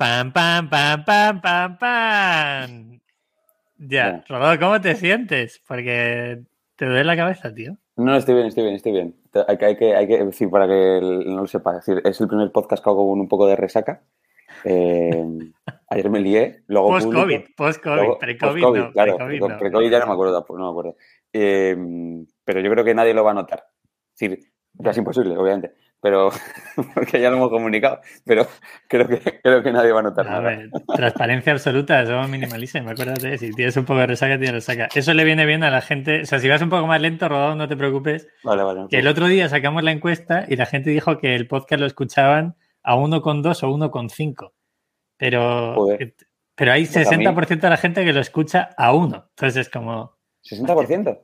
Pam, pam, pam, pam, pam, pam. Ya, Rodolfo, ¿cómo te sientes? Porque te duele la cabeza, tío. No, estoy bien, estoy bien, estoy bien. Hay que, hay que, hay que decir, para que no lo sepa, decir, es el primer podcast que hago con un poco de resaca. Eh, ayer me lié, luego. Post-COVID, post-COVID, pre-COVID. Post no, claro, pre-COVID ya no me acuerdo, no me acuerdo. Eh, pero yo creo que nadie lo va a notar. Es decir, ya es imposible, obviamente pero porque ya lo hemos comunicado, pero creo que, creo que nadie va a notar a Ver, transparencia absoluta, somos me acuérdate, si tienes un poco de resaca, tienes resaca. Eso le viene bien a la gente, o sea, si vas un poco más lento, Rodado, no te preocupes. Vale, vale. Que el otro día sacamos la encuesta y la gente dijo que el podcast lo escuchaban a 1,2 o 1,5, pero, pero hay 60% pues de la gente que lo escucha a 1, entonces es como... ¿60%?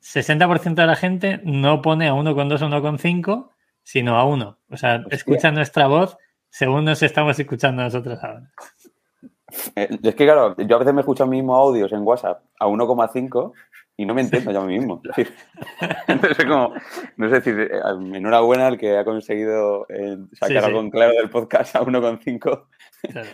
60% de la gente no pone a 1,2 o 1,5 sino a uno. O sea, escucha nuestra voz según nos estamos escuchando nosotros ahora. Eh, es que, claro, yo a veces me escucho mismo audios en WhatsApp a 1,5 y no me entiendo yo a mí mismo. Entonces, como, no sé decir, eh, enhorabuena al que ha conseguido eh, sacar algo en claro del podcast a 1,5.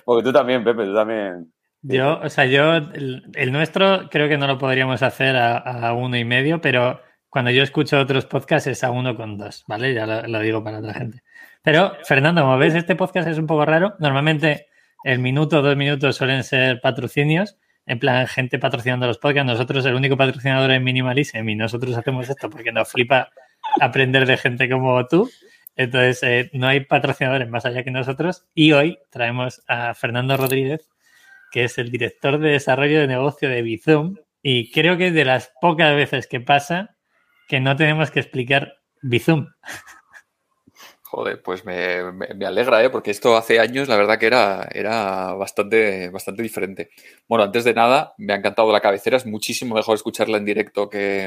Porque tú también, Pepe, tú también. Yo, o sea, yo, el, nuestro creo que no lo podríamos hacer a, a uno y medio, pero cuando yo escucho otros podcasts es a uno con dos, ¿vale? Ya lo, digo para otra gente. Pero, Fernando, como ves, este podcast es un poco raro. Normalmente el minuto dos minutos suelen ser patrocinios, en plan gente patrocinando los podcasts. Nosotros, el único patrocinador es Minimalism y nosotros hacemos esto porque nos flipa aprender de gente como tú. Entonces, eh, no hay patrocinadores más allá que nosotros. Y hoy traemos a Fernando Rodríguez, que es el director de desarrollo de negocio de Bizum. Y creo que de las pocas veces que pasa que no tenemos que explicar Bizum. Joder, pues me, alegra, ¿eh? porque esto hace años la verdad que era, era bastante, bastante diferente. Bueno, antes de nada, me ha encantado la cabecera, es muchísimo mejor escucharla en directo que,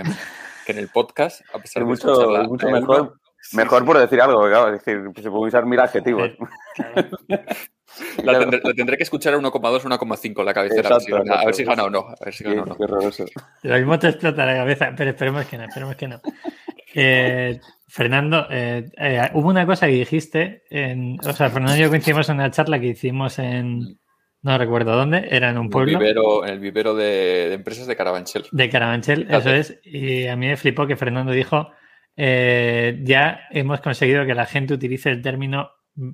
en el podcast, a pesar de mucho, mucho mejor. Mejor por decir algo, claro, es decir, se puede usar mil adjetivos. La tendré, que escuchar a 1,2 o 1,5 la cabecera. a ver si gana o no. A ver si gana o no. Lo mismo te explota la cabeza, pero esperemos que no, esperemos que no. Eh, Fernando, eh, eh, hubo una cosa que dijiste, en, o sea, Fernando y yo coincidimos en una charla que hicimos en, no recuerdo dónde, era en un pueblo. El vivero, en el vivero de, empresas de Carabanchel. De Carabanchel, eso es. Y a mí me flipó que Fernando dijo, ya hemos conseguido que la gente utilice el término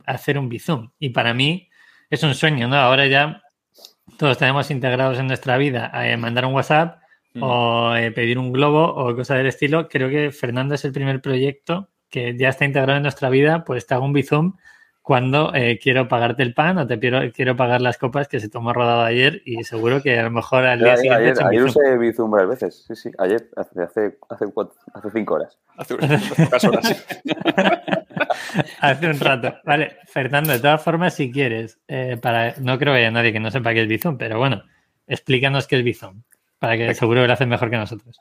hacer un bizum. Y para mí es un sueño, ¿no? Ahora ya todos tenemos integrados en nuestra vida eh, mandar un WhatsApp mm. o eh, pedir un globo o cosas del estilo. Creo que Fernando es el primer proyecto que ya está integrado en nuestra vida, pues te hago un bizum cuando eh, quiero pagarte el pan o te quiero, quiero pagar las copas que se tomó rodado ayer y seguro que a lo mejor al día siguiente... Ayer, ayer usé Bizum varias veces, sí, sí, ayer, hace, hace, hace, hace cinco horas. Hace unas horas. hace un rato. Vale, Fernando, de todas formas, si quieres, eh, para no creo que haya nadie que no sepa qué es Bizum, pero bueno, explícanos qué es Bizum, para que seguro que lo hacen mejor que nosotros.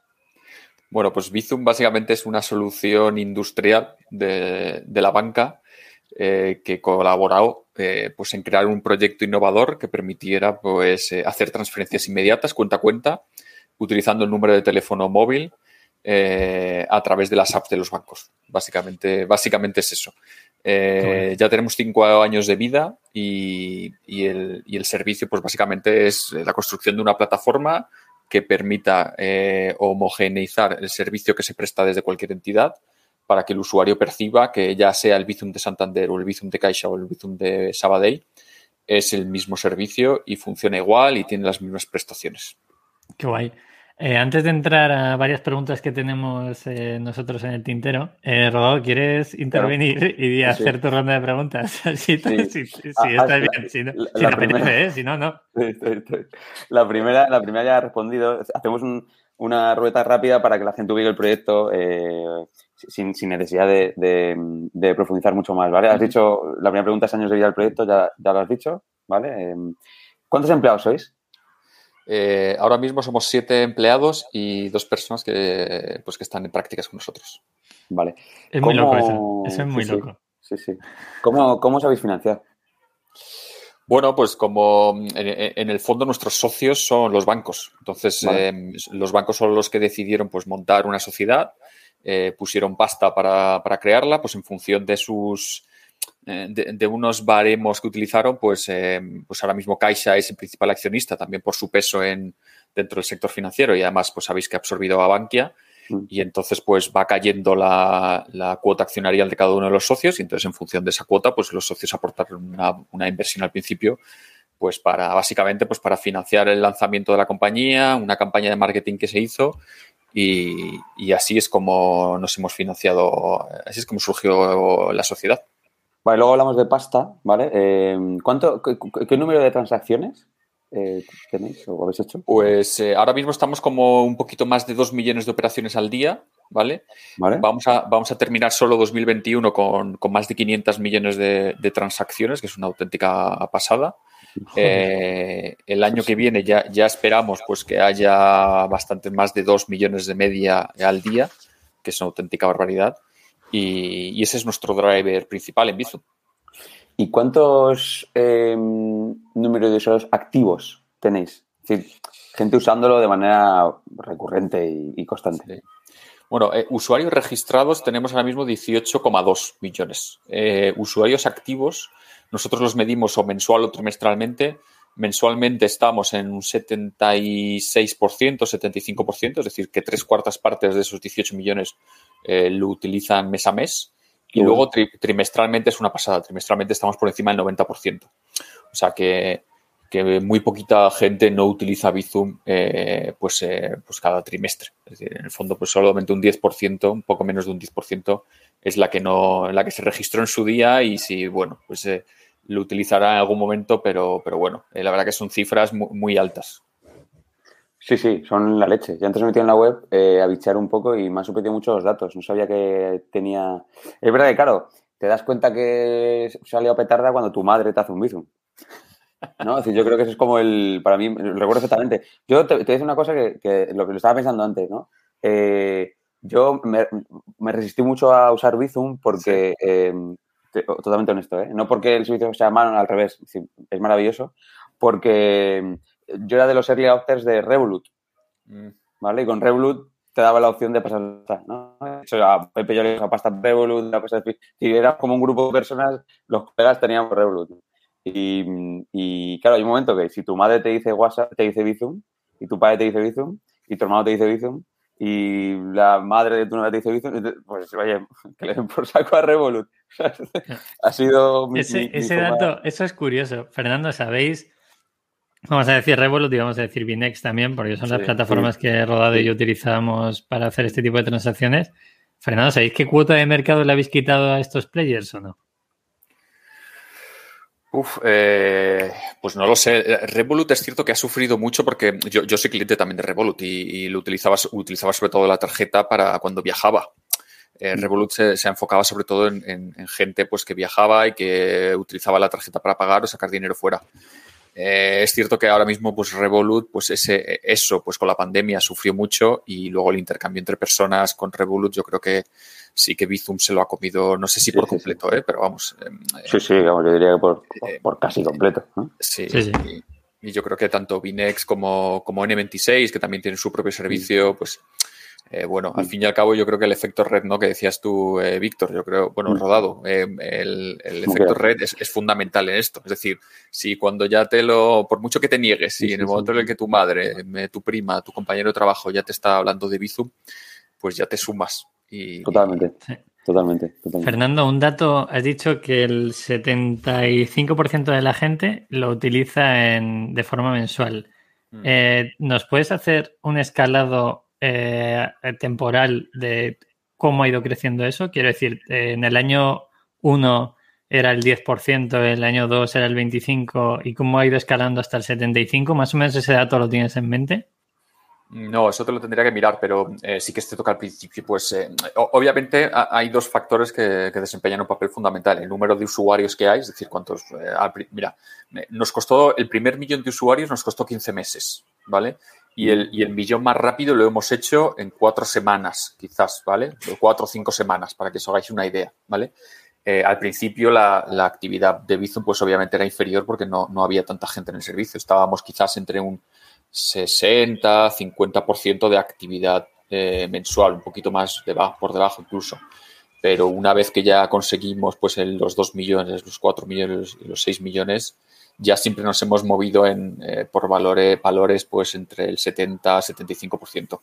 Bueno, pues Bizum básicamente es una solución industrial de, la banca eh, que colaboró eh, pues en crear un proyecto innovador que permitiera pues, hacer transferencias inmediatas cuenta a cuenta utilizando el número de teléfono móvil a través de las apps de los bancos. Básicamente, básicamente es eso. Ya tenemos cinco años de vida y, el, y, el, servicio, pues básicamente es la construcción de una plataforma que permita homogeneizar el servicio que se presta desde cualquier entidad para que el usuario perciba que ya sea el Bizum de Santander o el Bizum de Caixa o el Bizum de Sabadell, es el mismo servicio y funciona igual y tiene las mismas prestaciones. Qué guay. Eh, antes de entrar a varias preguntas que tenemos eh, nosotros en el tintero, eh, Rodolfo, ¿quieres intervenir y hacer tu ronda de preguntas? sí, sí, sí, ah, está bien. Si no, la, si, primera, si no, no. La primera, la primera ya ha respondido. Hacemos una rueda rápida para que la gente ubique el proyecto sin, necesidad de, profundizar mucho más, ¿vale? Has dicho, la primera pregunta es años de vida del proyecto, ya, ya lo has dicho, ¿vale? Em, ¿Cuántos empleados sois? Eh, ahora mismo somos siete empleados y dos personas que, pues, que están en prácticas con nosotros. Vale. Es muy loco eso. Eso es muy loco. Sí, sí. ¿Cómo, ¿Cómo sabéis financiar? Bueno, pues como en, el fondo nuestros socios son los bancos. Entonces, em, los bancos son los que decidieron pues, montar una sociedad eh, pusieron pasta para, crearla, pues en función de sus, eh, de, unos baremos que utilizaron, pues, eh, pues ahora mismo Caixa es el principal accionista también por su peso en, dentro del sector financiero y además pues sabéis que ha absorbido a Bankia mm. y entonces pues va cayendo la, cuota accionarial de cada uno de los socios y entonces en función de esa cuota pues los socios aportaron una, inversión al principio pues para básicamente pues para financiar el lanzamiento de la compañía, una campaña de marketing que se hizo y, así es como nos hemos financiado, así es como surgió la sociedad. Vale, luego hablamos de pasta, ¿vale? Eh, ¿cuánto, qué, número de transacciones eh, tenéis o habéis hecho? Pues eh, ahora mismo estamos como un poquito más de 2 millones de operaciones al día, ¿vale? Vamos, a, vamos a terminar solo 2021 con, más de 500 millones de, transacciones, que es una auténtica pasada. el año que viene ya, ya esperamos pues que haya bastante más de 2 millones de media al día, que es una auténtica barbaridad. Y, ese es nuestro driver principal en Bizum. ¿Y cuántos eh, números de usuarios activos tenéis? Es decir, gente usándolo de manera recurrente y, constante. Bueno, eh, usuarios registrados tenemos ahora mismo 18,2 millones. Eh, usuarios activos, nosotros los medimos o mensual o trimestralmente. Mensualmente estamos en un 76%, 75%, es decir, que tres cuartas partes de esos 18 millones eh, lo utilizan mes a mes. Y luego trimestralmente es una pasada. Trimestralmente estamos por encima del 90%. O sea que, muy poquita gente no utiliza Bizum eh, pues, eh, pues cada trimestre. Es decir, en el fondo, pues solamente un 10%, un poco menos de un 10%, es la que no, la que se registró en su día y si, bueno, pues lo utilizará en algún momento, pero, pero bueno, la verdad que son cifras muy altas. Sí, sí, son la leche. Yo antes me metí en la web eh, a bichear un poco y me han sorprendido mucho los datos. No sabía que tenía. Es verdad que, claro, te das cuenta que salió a petarda cuando tu madre te hace un bizum. ¿No? Es decir, yo creo que eso es como el. Para mí, recuerdo exactamente. Yo te, voy a decir una cosa que, lo que lo estaba pensando antes, ¿no? Eh, yo me, resistí mucho a usar Bizum porque. Em, totalmente honesto, ¿eh? No porque el servicio sea malo, al revés. Es maravilloso. Porque yo era de los early adopters de Revolut, mm. ¿vale? Y con Revolut te daba la opción de pasar, ¿no? a Pepe yo le dije pasta Revolut, pasta y era como un grupo de personas, los colegas teníamos Revolut. Y, claro, hay un momento que si tu madre te dice WhatsApp, te dice Bizum, y tu padre te dice Bizum, y tu hermano te dice Bizum, y la madre de tu novia te dice Bizum, pues oye, que le den por saco a Revolut. ha sido mi, Ese, ese dato, eso es curioso. Fernando, ¿sabéis Vamos a decir Revolut y vamos a decir Binex también, porque son las plataformas que he Rodado y yo utilizamos para hacer este tipo de transacciones. Fernando, ¿sabéis qué cuota de mercado le habéis quitado a estos players o no? Uf, eh, pues no lo sé. Revolut es cierto que ha sufrido mucho porque yo, soy cliente también de Revolut y, lo utilizaba, utilizaba sobre todo la tarjeta para cuando viajaba. Eh, mm. Revolut se, enfocaba sobre todo en, en, gente pues, que viajaba y que utilizaba la tarjeta para pagar o sacar dinero fuera. Eh, es cierto que ahora mismo, pues Revolut, pues ese, eso, pues con la pandemia sufrió mucho y luego el intercambio entre personas con Revolut, yo creo que sí que Bizum se lo ha comido, no sé si por completo, ¿eh? pero vamos. Em, sí, sí, yo diría que por, eh, casi completo. Sí, sí, Y, yo creo que tanto Binex como, como N26, que también tienen su propio servicio, pues eh, bueno, al mm. fin y al cabo yo creo que el efecto red, ¿no? Que decías tú, eh, Víctor, yo creo, bueno, mm. rodado, eh, el, efecto red es, fundamental en esto. Es decir, si cuando ya te lo, por mucho que te niegues, si en el momento en el que tu madre, tu prima, tu compañero de trabajo ya te está hablando de Bizum, pues ya te sumas. Y, totalmente. Totalmente, Fernando, un dato, has dicho que el 75% de la gente lo utiliza en, de forma mensual. Mm. ¿Nos puedes hacer un escalado eh, temporal de cómo ha ido creciendo eso. Quiero decir, en el año 1 era el 10%, el año 2 era el 25% y cómo ha ido escalando hasta el 75%. Más o menos ese dato lo tienes en mente. No, eso te lo tendría que mirar, pero eh, sí que te toca al principio. Pues eh, obviamente hay dos factores que, desempeñan un papel fundamental. El número de usuarios que hay, es decir, cuántos... mira, nos costó, el primer millón de usuarios nos costó 15 meses, ¿vale? Y el, y el millón más rápido lo hemos hecho en cuatro semanas, quizás, ¿vale? Cuatro o cinco semanas, para que os hagáis una idea, ¿vale? Eh, al principio la, la, actividad de Bizum pues obviamente era inferior porque no, no, había tanta gente en el servicio. Estábamos quizás entre un 60, 50% de actividad eh, mensual, un poquito más debajo, por debajo incluso. pero una vez que ya conseguimos pues los 2 millones, los 4 millones y los 6 millones, ya siempre nos hemos movido en, eh, por valores, valores pues entre el 70 75%.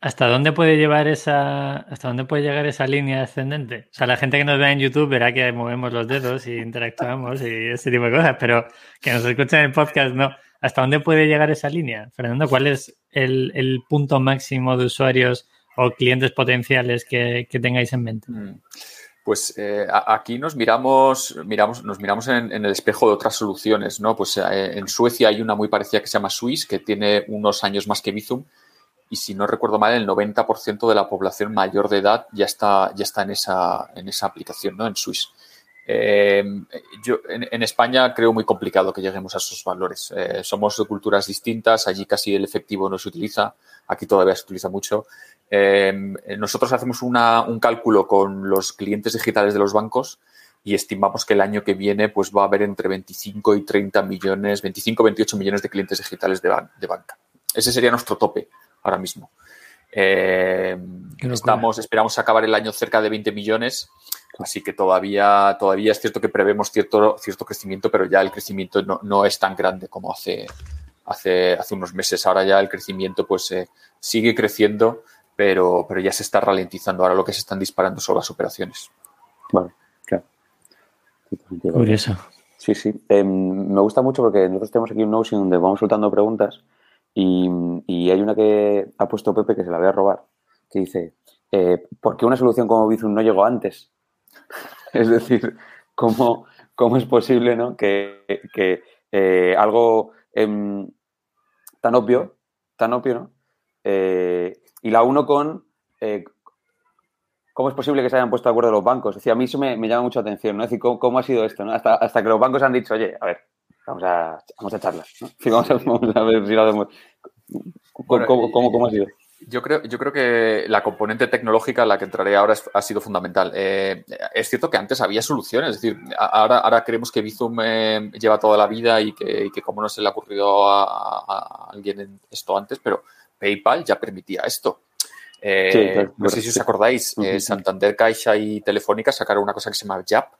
¿Hasta dónde puede llevar esa, hasta dónde puede llegar esa línea ascendente? O sea, la gente que nos ve en YouTube verá que movemos los dedos y interactuamos y ese tipo de cosas, pero que nos escuchen en el podcast no. ¿Hasta dónde puede llegar esa línea? Fernando, ¿cuál es el, punto máximo de usuarios o clientes potenciales que, tengáis en mente? Mm. Pues eh, aquí nos miramos, miramos, nos miramos en, el espejo de otras soluciones, ¿no? Pues eh, en Suecia hay una muy parecida que se llama Swiss, que tiene unos años más que Bizum, y si no recuerdo mal, el 90% de la población mayor de edad ya está, ya está en, esa, en esa aplicación, ¿no? En Swiss. Eh, yo en, España creo muy complicado que lleguemos a esos valores. Eh, somos de culturas distintas, allí casi el efectivo no se utiliza, aquí todavía se utiliza mucho. Eh, nosotros hacemos una, un cálculo con los clientes digitales de los bancos y estimamos que el año que viene pues va a haber entre 25 y 30 millones, 25 28 millones de clientes digitales de, de banca. Ese sería nuestro tope ahora mismo. estamos, esperamos acabar el año cerca de 20 millones Así que todavía, todavía es cierto que prevemos cierto, cierto crecimiento, pero ya el crecimiento no, es tan grande como hace, hace, hace unos meses. Ahora ya el crecimiento pues eh, sigue creciendo, pero, pero ya se está ralentizando. Ahora lo que se están disparando son las operaciones. Bueno, claro. Curioso. Sí, sí. Em, me gusta mucho porque nosotros tenemos aquí un Notion donde vamos soltando preguntas y, hay una que ha puesto Pepe que se la voy a robar, que dice, eh, ¿por qué una solución como Bizum no llegó antes? es decir, ¿cómo, cómo es posible ¿no? que, eh, algo em, tan obvio, tan obvio, ¿no? Eh, y la uno con eh, cómo es posible que se hayan puesto de acuerdo los bancos. Es decir, a mí eso me, llama mucha atención, ¿no? Es decir, ¿cómo, ha sido esto? ¿no? Hasta, hasta, que los bancos han dicho, oye, a ver, vamos a, vamos a charlas, ¿no? vamos, a, ver si lo hacemos. cómo ha sido? Yo creo, yo creo que la componente tecnológica en la que entraré ahora ha sido fundamental. Eh, es cierto que antes había soluciones, es decir, ahora, ahora creemos que Bizum eh, lleva toda la vida y que, y como no se le ha ocurrido a, alguien esto antes, pero PayPal ya permitía esto. Eh, no sé si os acordáis, Santander, Caixa y Telefónica sacaron una cosa que se llama Jap,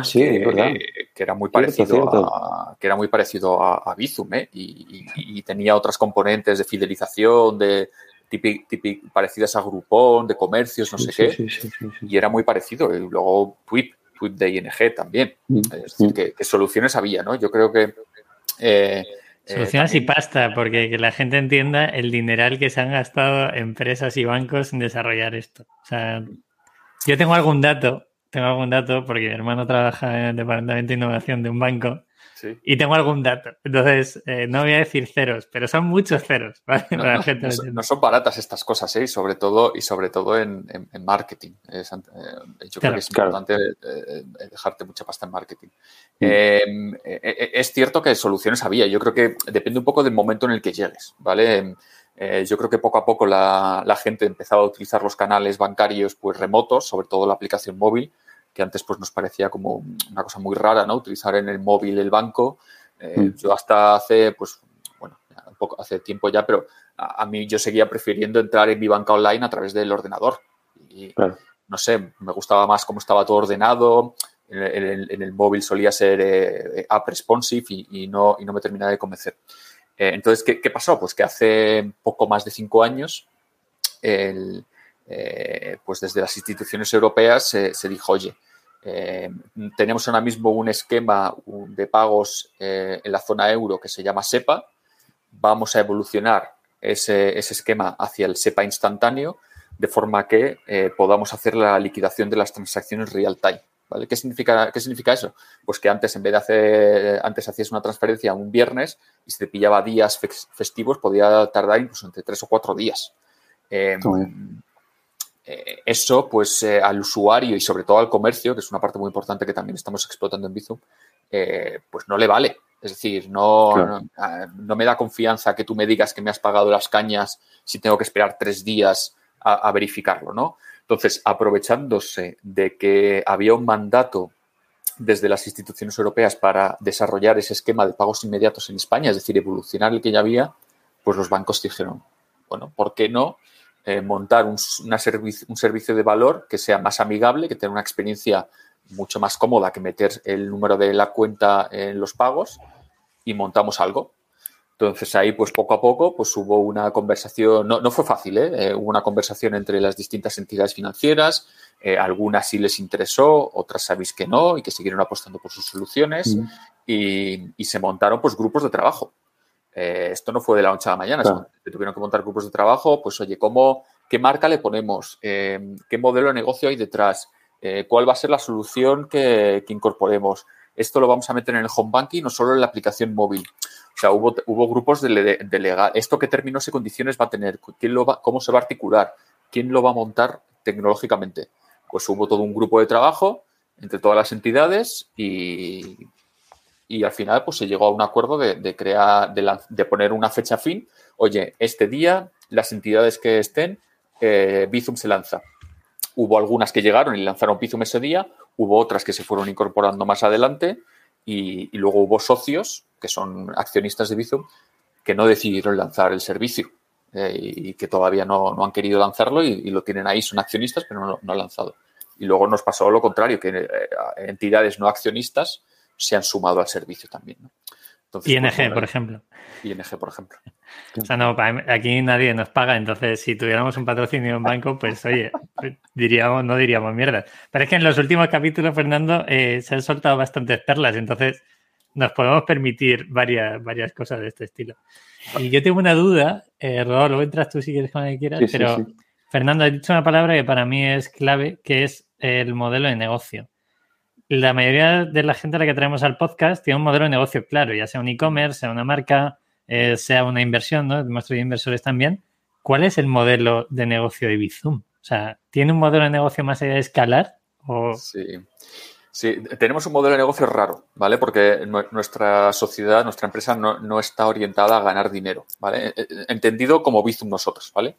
Ah, sí, que, que era muy parecido a que era muy parecido a, Bizum, ¿eh? y, tenía otras componentes de fidelización, de típic, parecidas a Groupon, de comercios, no sé qué, y era muy parecido. Y luego Twip, Twip de ING también. Mm, es decir, mm. que, soluciones había, ¿no? Yo creo que eh, eh, Soluciones y pasta, porque que la gente entienda el dineral que se han gastado empresas y bancos en desarrollar esto. O sea, yo tengo algún dato tengo algún dato porque mi hermano trabaja en el departamento de innovación de un banco y tengo algún dato. Entonces, eh, no voy a decir ceros, pero son muchos ceros. No, son baratas estas cosas, ¿eh? y sobre todo, y sobre todo en, marketing. Eh, yo creo que es importante eh, dejarte mucha pasta en marketing. Mm. es cierto que soluciones había. Yo creo que depende un poco del momento en el que llegues, ¿vale? yo creo que poco a poco la, la, gente empezaba a utilizar los canales bancarios pues remotos, sobre todo la aplicación móvil, que antes pues nos parecía como una cosa muy rara, ¿no? Utilizar en el móvil el banco. Eh, mm. Yo hasta hace, pues, bueno, un poco, hace tiempo ya, pero a, mí yo seguía prefiriendo entrar en mi banca online a través del ordenador. Y, no sé, me gustaba más cómo estaba todo ordenado. En, el, móvil solía ser eh, app responsive y, no, y no me terminaba de convencer. Eh, entonces, ¿qué, pasó? Pues que hace poco más de cinco años el, eh, pues desde las instituciones europeas se dijo, oye, eh, tenemos ahora mismo un esquema de pagos eh, en la zona euro que se llama SEPA. Vamos a evolucionar ese, esquema hacia el SEPA instantáneo de forma que podamos hacer la liquidación de las transacciones real time. ¿Vale? ¿Qué significa, ¿Qué significa eso? Pues que antes, en vez de hacer, antes hacías una transferencia un viernes y se te pillaba días festivos, podía tardar incluso entre tres o cuatro días. Eso, pues eh, al usuario y sobre todo al comercio, que es una parte muy importante que también estamos explotando en Bizum, eh, pues no le vale. Es decir, no, ah, no, me da confianza que tú me digas que me has pagado las cañas si tengo que esperar tres días a, verificarlo, ¿no? Entonces, aprovechándose de que había un mandato desde las instituciones europeas para desarrollar ese esquema de pagos inmediatos en España, es decir, evolucionar el que ya había, pues los bancos dijeron, bueno, ¿por qué no eh, montar un, un servicio de valor que sea más amigable, que tenga una experiencia mucho más cómoda que meter el número de la cuenta en los pagos y montamos algo. Entonces ahí, pues poco a poco, pues hubo una conversación, no, fue fácil, ¿eh? ¿eh? hubo una conversación entre las distintas entidades financieras, eh, algunas sí les interesó, otras sabéis que no y que siguieron apostando por sus soluciones mm. y, se montaron pues grupos de trabajo. Eh, esto no fue de la noche a la mañana, se tuvieron que montar grupos de trabajo, pues oye, ¿cómo, ¿qué marca le ponemos? ¿Qué modelo de negocio hay detrás? ¿Cuál va a ser la solución que, que incorporemos? Esto lo vamos a meter en el home banking, no solo en la aplicación móvil. O sea, hubo, hubo grupos de, legal. ¿Esto qué términos y condiciones va a tener? ¿Quién lo va, ¿Cómo se va a articular? ¿Quién lo va a montar tecnológicamente? Pues hubo todo un grupo de trabajo entre todas las entidades y, y al final pues se llegó a un acuerdo de, crear, de, poner una fecha fin. Oye, este día las entidades que estén, eh, Bizum se lanza. Hubo algunas que llegaron y lanzaron Bizum ese día, hubo otras que se fueron incorporando más adelante y, luego hubo socios que son accionistas de Bizum, que no decidieron lanzar el servicio eh, y que todavía no, han querido lanzarlo y, lo tienen ahí, son accionistas, pero no, lo han lanzado. Y luego nos pasó lo contrario, que eh, entidades no accionistas se han sumado al servicio también. ¿no? ING, pues, por ejemplo. ING, por ejemplo. O sea, no, aquí nadie nos paga, entonces si tuviéramos un patrocinio en banco, pues oye, diríamos, no diríamos mierda. Pero es que en los últimos capítulos, Fernando, eh, se han soltado bastantes perlas, entonces nos podemos permitir varias, varias cosas de este estilo. Y yo tengo una duda, eh, luego entras tú si quieres cuando quieras, pero Fernando, ha dicho una palabra que para mí es clave, que es el modelo de negocio. La mayoría de la gente a la que traemos al podcast tiene un modelo de negocio claro, ya sea un e-commerce, sea una marca, eh, sea una inversión, ¿no? Nuestros inversores también. ¿Cuál es el modelo de negocio de Bizum? O sea, ¿tiene un modelo de negocio más allá de escalar? O... Sí. Sí, tenemos un modelo de negocio raro, ¿vale? Porque nuestra sociedad, nuestra empresa no, está orientada a ganar dinero, ¿vale? E, e, entendido como Bizum nosotros, ¿vale?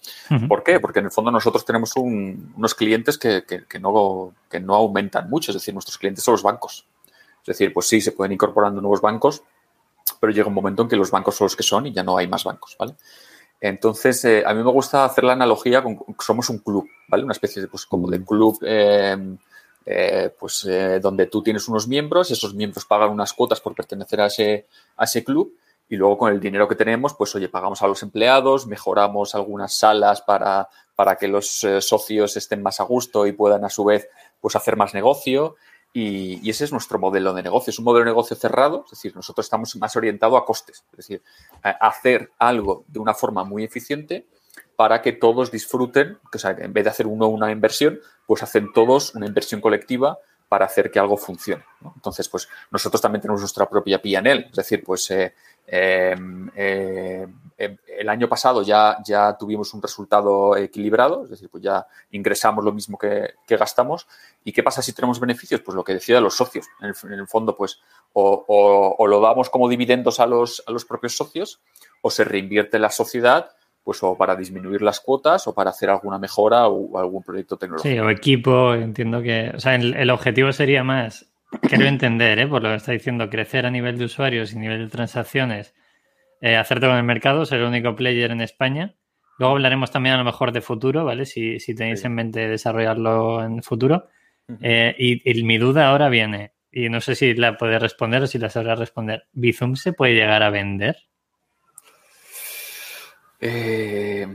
¿Por qué? Porque en el fondo nosotros tenemos unos clientes que, no, que no aumentan mucho, es decir, nuestros clientes son los bancos. Es decir, pues sí, se pueden incorporando nuevos bancos, pero llega un momento en que los bancos son los que son y ya no hay más bancos, ¿vale? Entonces, eh, a mí me gusta hacer la analogía con somos un club, ¿vale? Una especie de, pues, como de club... Eh, eh, pues eh, donde tú tienes unos miembros, esos miembros pagan unas cuotas por pertenecer a ese, a ese club y luego con el dinero que tenemos, pues oye, pagamos a los empleados, mejoramos algunas salas para, para que los eh, socios estén más a gusto y puedan a su vez pues hacer más negocio. Y, ese es nuestro modelo de negocio. Es un modelo de negocio cerrado, es decir, nosotros estamos más orientados a costes, es decir, hacer algo de una forma muy eficiente para que todos disfruten, o sea, en vez de hacer uno una inversión, pues hacen todos una inversión colectiva para hacer que algo funcione. Entonces, pues nosotros también tenemos nuestra propia PNL, es decir, pues eh, em, eh, em, el año pasado ya, ya tuvimos un resultado equilibrado, es decir, pues ya ingresamos lo mismo que, gastamos. ¿Y qué pasa si tenemos beneficios? Pues lo que decía de los socios. En el, fondo, pues o, o, lo damos como dividendos a los, a los propios socios o se reinvierte la sociedad pues o para disminuir las cuotas o para hacer alguna mejora o, algún proyecto tecnológico. Sí, o equipo, entiendo que, o sea, el, objetivo sería más, quiero entender, ¿eh? por lo que está diciendo, crecer a nivel de usuarios y nivel de transacciones, eh, hacerte con el mercado, ser el único player en España. Luego hablaremos también a lo mejor de futuro, ¿vale? Si, tenéis en mente desarrollarlo en futuro. Eh, y, mi duda ahora viene, y no sé si la puede responder o si la sabrá responder. ¿Bizum se puede llegar a vender? Eh,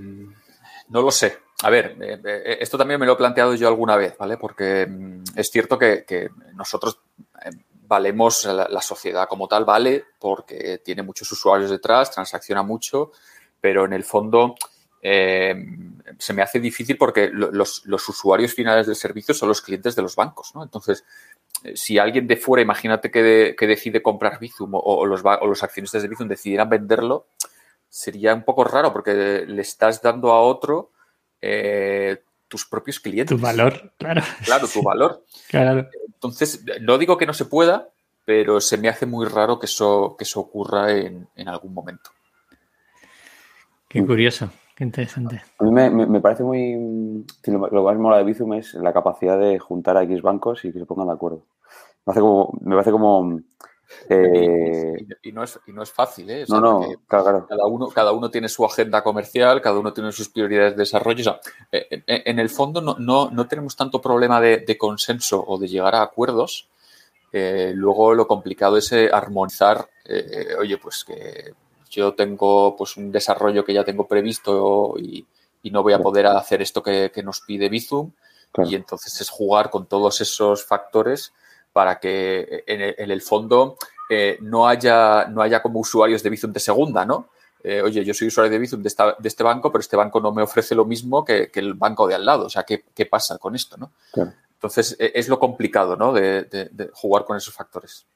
no lo sé. A ver, eh, eh, esto también me lo he planteado yo alguna vez, ¿vale? Porque mm, es cierto que, nosotros valemos, la, sociedad como tal vale porque tiene muchos usuarios detrás, transacciona mucho, pero en el fondo se me hace difícil porque los, usuarios finales del servicio son los clientes de los bancos, ¿no? Entonces, si alguien de fuera, imagínate que, decide comprar Bizum o, los, o los accionistas de Bizum decidieran venderlo, sería un poco raro porque le estás dando a otro eh, tus propios clientes. Tu valor, claro. Claro, tu valor. claro. Entonces, no digo que no se pueda, pero se me hace muy raro que eso, que eso ocurra en, algún momento. Qué curioso, qué interesante. A mí me, parece muy... Lo, más mola de Bizum es la capacidad de juntar a X bancos y que se pongan de acuerdo. Me, como, me parece como Eh, y, no es, y no es fácil, ¿eh? no, no, claro, Cada, uno, cada uno tiene su agenda comercial, cada uno tiene sus prioridades de desarrollo. O sea, eh, en, el fondo no, no, no, tenemos tanto problema de, de, consenso o de llegar a acuerdos. luego lo complicado es armonizar, oye, pues que yo tengo pues un desarrollo que ya tengo previsto y, y no voy a poder hacer esto que, que nos pide Bizum. Y entonces es jugar con todos esos factores para que en el, fondo eh, no, haya, no haya como usuarios de Bizum de segunda, ¿no? Eh, oye, yo soy usuario de Bizum de, de, este banco, pero este banco no me ofrece lo mismo que, el banco de al lado. O sea, ¿qué, qué pasa con esto, no? Entonces, e, es lo complicado, ¿no? De, de, jugar con esos factores.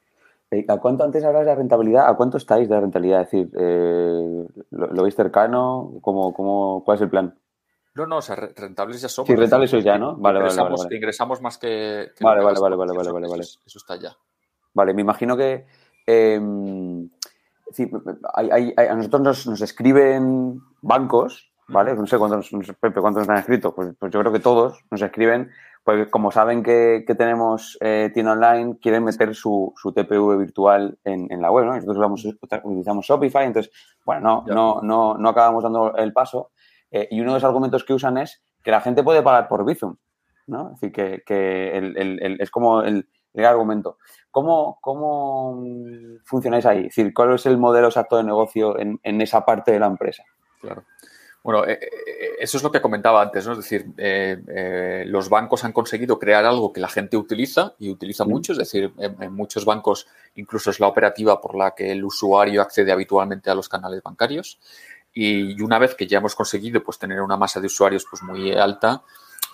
¿A cuánto antes hablas de rentabilidad? ¿A cuánto estáis de rentabilidad? Es decir, eh, ¿lo, veis cercano? ¿Cómo, cómo, ¿Cuál es el plan? No, no, o sea, rentables ya somos. Sí, rentables sois ya, ¿no? Vale, vale, vale, Ingresamos más que. vale, vale, vale, vale, vale, vale, eso, Eso, está ya. Vale, me imagino que. Eh, hay, hay, a nosotros nos, nos, escriben bancos, ¿vale? No sé cuántos, Pepe, cuántos nos han escrito. Pues, pues, yo creo que todos nos escriben, pues como saben que, que tenemos eh, tienda online, quieren meter su, su TPV virtual en, en, la web, ¿no? Nosotros vamos, utilizamos Shopify, entonces, bueno, no, no, no, no acabamos dando el paso. Eh, y uno de los argumentos que usan es que la gente puede pagar por Bizum, ¿no? Es decir, que, que el, el, es como el, argumento. ¿Cómo, ¿Cómo, funcionáis ahí? Es decir, ¿cuál es el modelo exacto de negocio en, en esa parte de la empresa? Claro. Bueno, eh, eh, eso es lo que comentaba antes, ¿no? Es decir, los bancos han conseguido crear algo que la gente utiliza y utiliza mucho, es decir, en, en, muchos bancos incluso es la operativa por la que el usuario accede habitualmente a los canales bancarios. Y una vez que ya hemos conseguido pues, tener una masa de usuarios pues, muy alta,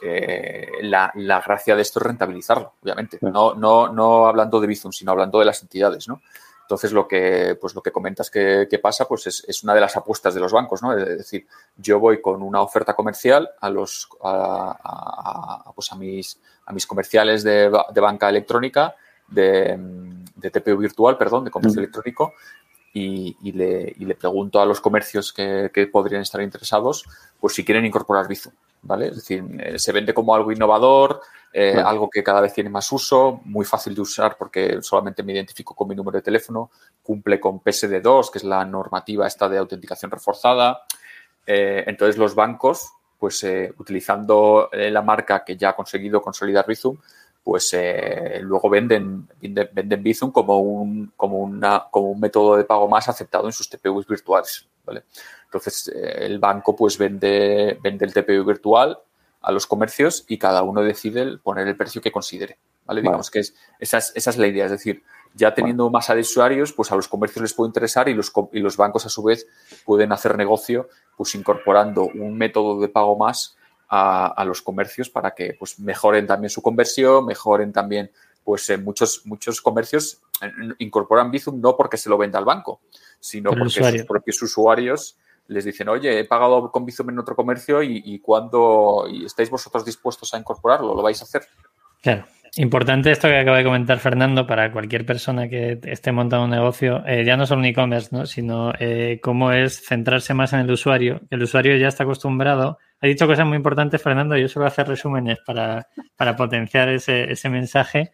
eh, la, la, gracia de esto es rentabilizarlo, obviamente. No, no, no hablando de Bizum, sino hablando de las entidades, ¿no? Entonces, lo que, pues, lo que comentas que, que pasa pues es, es, una de las apuestas de los bancos, ¿no? Es decir, yo voy con una oferta comercial a los a, a, pues a mis, a mis comerciales de, de banca electrónica, de, de TPU virtual, perdón, de comercio electrónico, y, le, y, le, pregunto a los comercios que, que, podrían estar interesados, pues si quieren incorporar Bizum, ¿vale? Es decir, eh, se vende como algo innovador, eh, algo que cada vez tiene más uso, muy fácil de usar porque solamente me identifico con mi número de teléfono, cumple con PSD2, que es la normativa esta de autenticación reforzada. Eh, entonces los bancos, pues utilizando la marca que ya ha conseguido consolidar Bizum, pues eh, luego venden, venden Bizum como un, como, una, como un método de pago más aceptado en sus TPUs virtuales. ¿vale? Entonces, eh, el banco pues vende, vende el TPU virtual a los comercios y cada uno decide poner el precio que considere. ¿vale? Digamos que es, esa, es, esa es la idea. Es decir, ya teniendo masa de usuarios, pues a los comercios les puede interesar y los, y los bancos a su vez pueden hacer negocio pues incorporando un método de pago más a, los comercios para que pues, mejoren también su conversión, mejoren también, pues en muchos, muchos comercios incorporan Bizum no porque se lo venda al banco, sino porque sus propios usuarios les dicen, oye, he pagado con Bizum en otro comercio y, y cuando y estáis vosotros dispuestos a incorporarlo, lo vais a hacer. Claro. Importante esto que acaba de comentar Fernando para cualquier persona que esté montando un negocio, eh, ya no solo un e-commerce, ¿no? sino eh, cómo es centrarse más en el usuario. El usuario ya está acostumbrado. Ha dicho cosas muy importantes, Fernando. Yo suelo hacer resúmenes para, para potenciar ese, ese mensaje.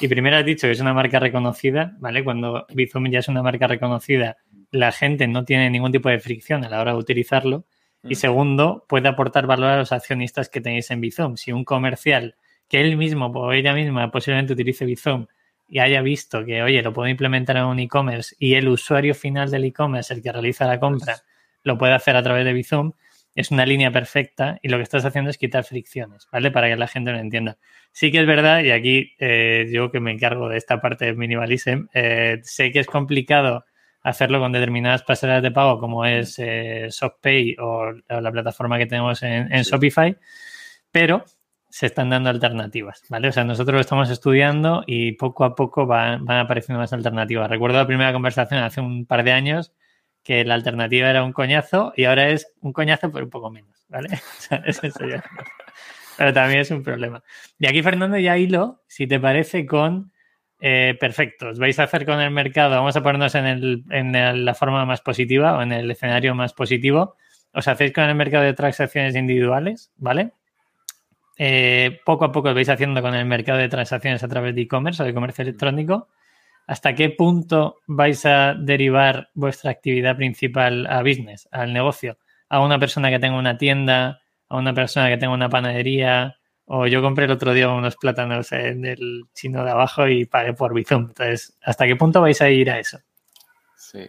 Y primero has dicho que es una marca reconocida, ¿vale? Cuando Bizum ya es una marca reconocida, la gente no tiene ningún tipo de fricción a la hora de utilizarlo. Y mm. segundo, puede aportar valor a los accionistas que tenéis en Bizum. Si un comercial que él mismo o ella misma posiblemente utilice Bizum y haya visto que, oye, lo puedo implementar en un e-commerce y el usuario final del e-commerce, el que realiza la compra, lo puede hacer a través de Bizum, es una línea perfecta y lo que estás haciendo es quitar fricciones, ¿vale? Para que la gente lo entienda. Sí que es verdad, y aquí eh, yo que me encargo de esta parte de Minimalism, eh, sé que es complicado hacerlo con determinadas pasarelas de pago como es eh, ShopPay o la plataforma que tenemos en, en Shopify, pero se están dando alternativas, ¿vale? O sea, nosotros lo estamos estudiando y poco a poco van, apareciendo más alternativas. Recuerdo la primera conversación hace un par de años que la alternativa era un coñazo y ahora es un coñazo pero un poco menos, ¿vale? pero también es un problema. Y aquí, Fernando, ya hilo, si te parece, con eh, perfectos. Vais a hacer con el mercado, vamos a ponernos en, el, en la forma más positiva o en el escenario más positivo. Os hacéis con el mercado de transacciones individuales, ¿vale? Eh, poco a poco lo vais haciendo con el mercado de transacciones a través de e-commerce o de comercio electrónico. ¿hasta qué punto vais a derivar vuestra actividad principal a business, al negocio? A una persona que tenga una tienda, a una persona que tenga una panadería, o yo compré el otro día unos plátanos en el chino de abajo y pagué por Bizum. Entonces, ¿hasta qué punto vais a ir a eso? Sí.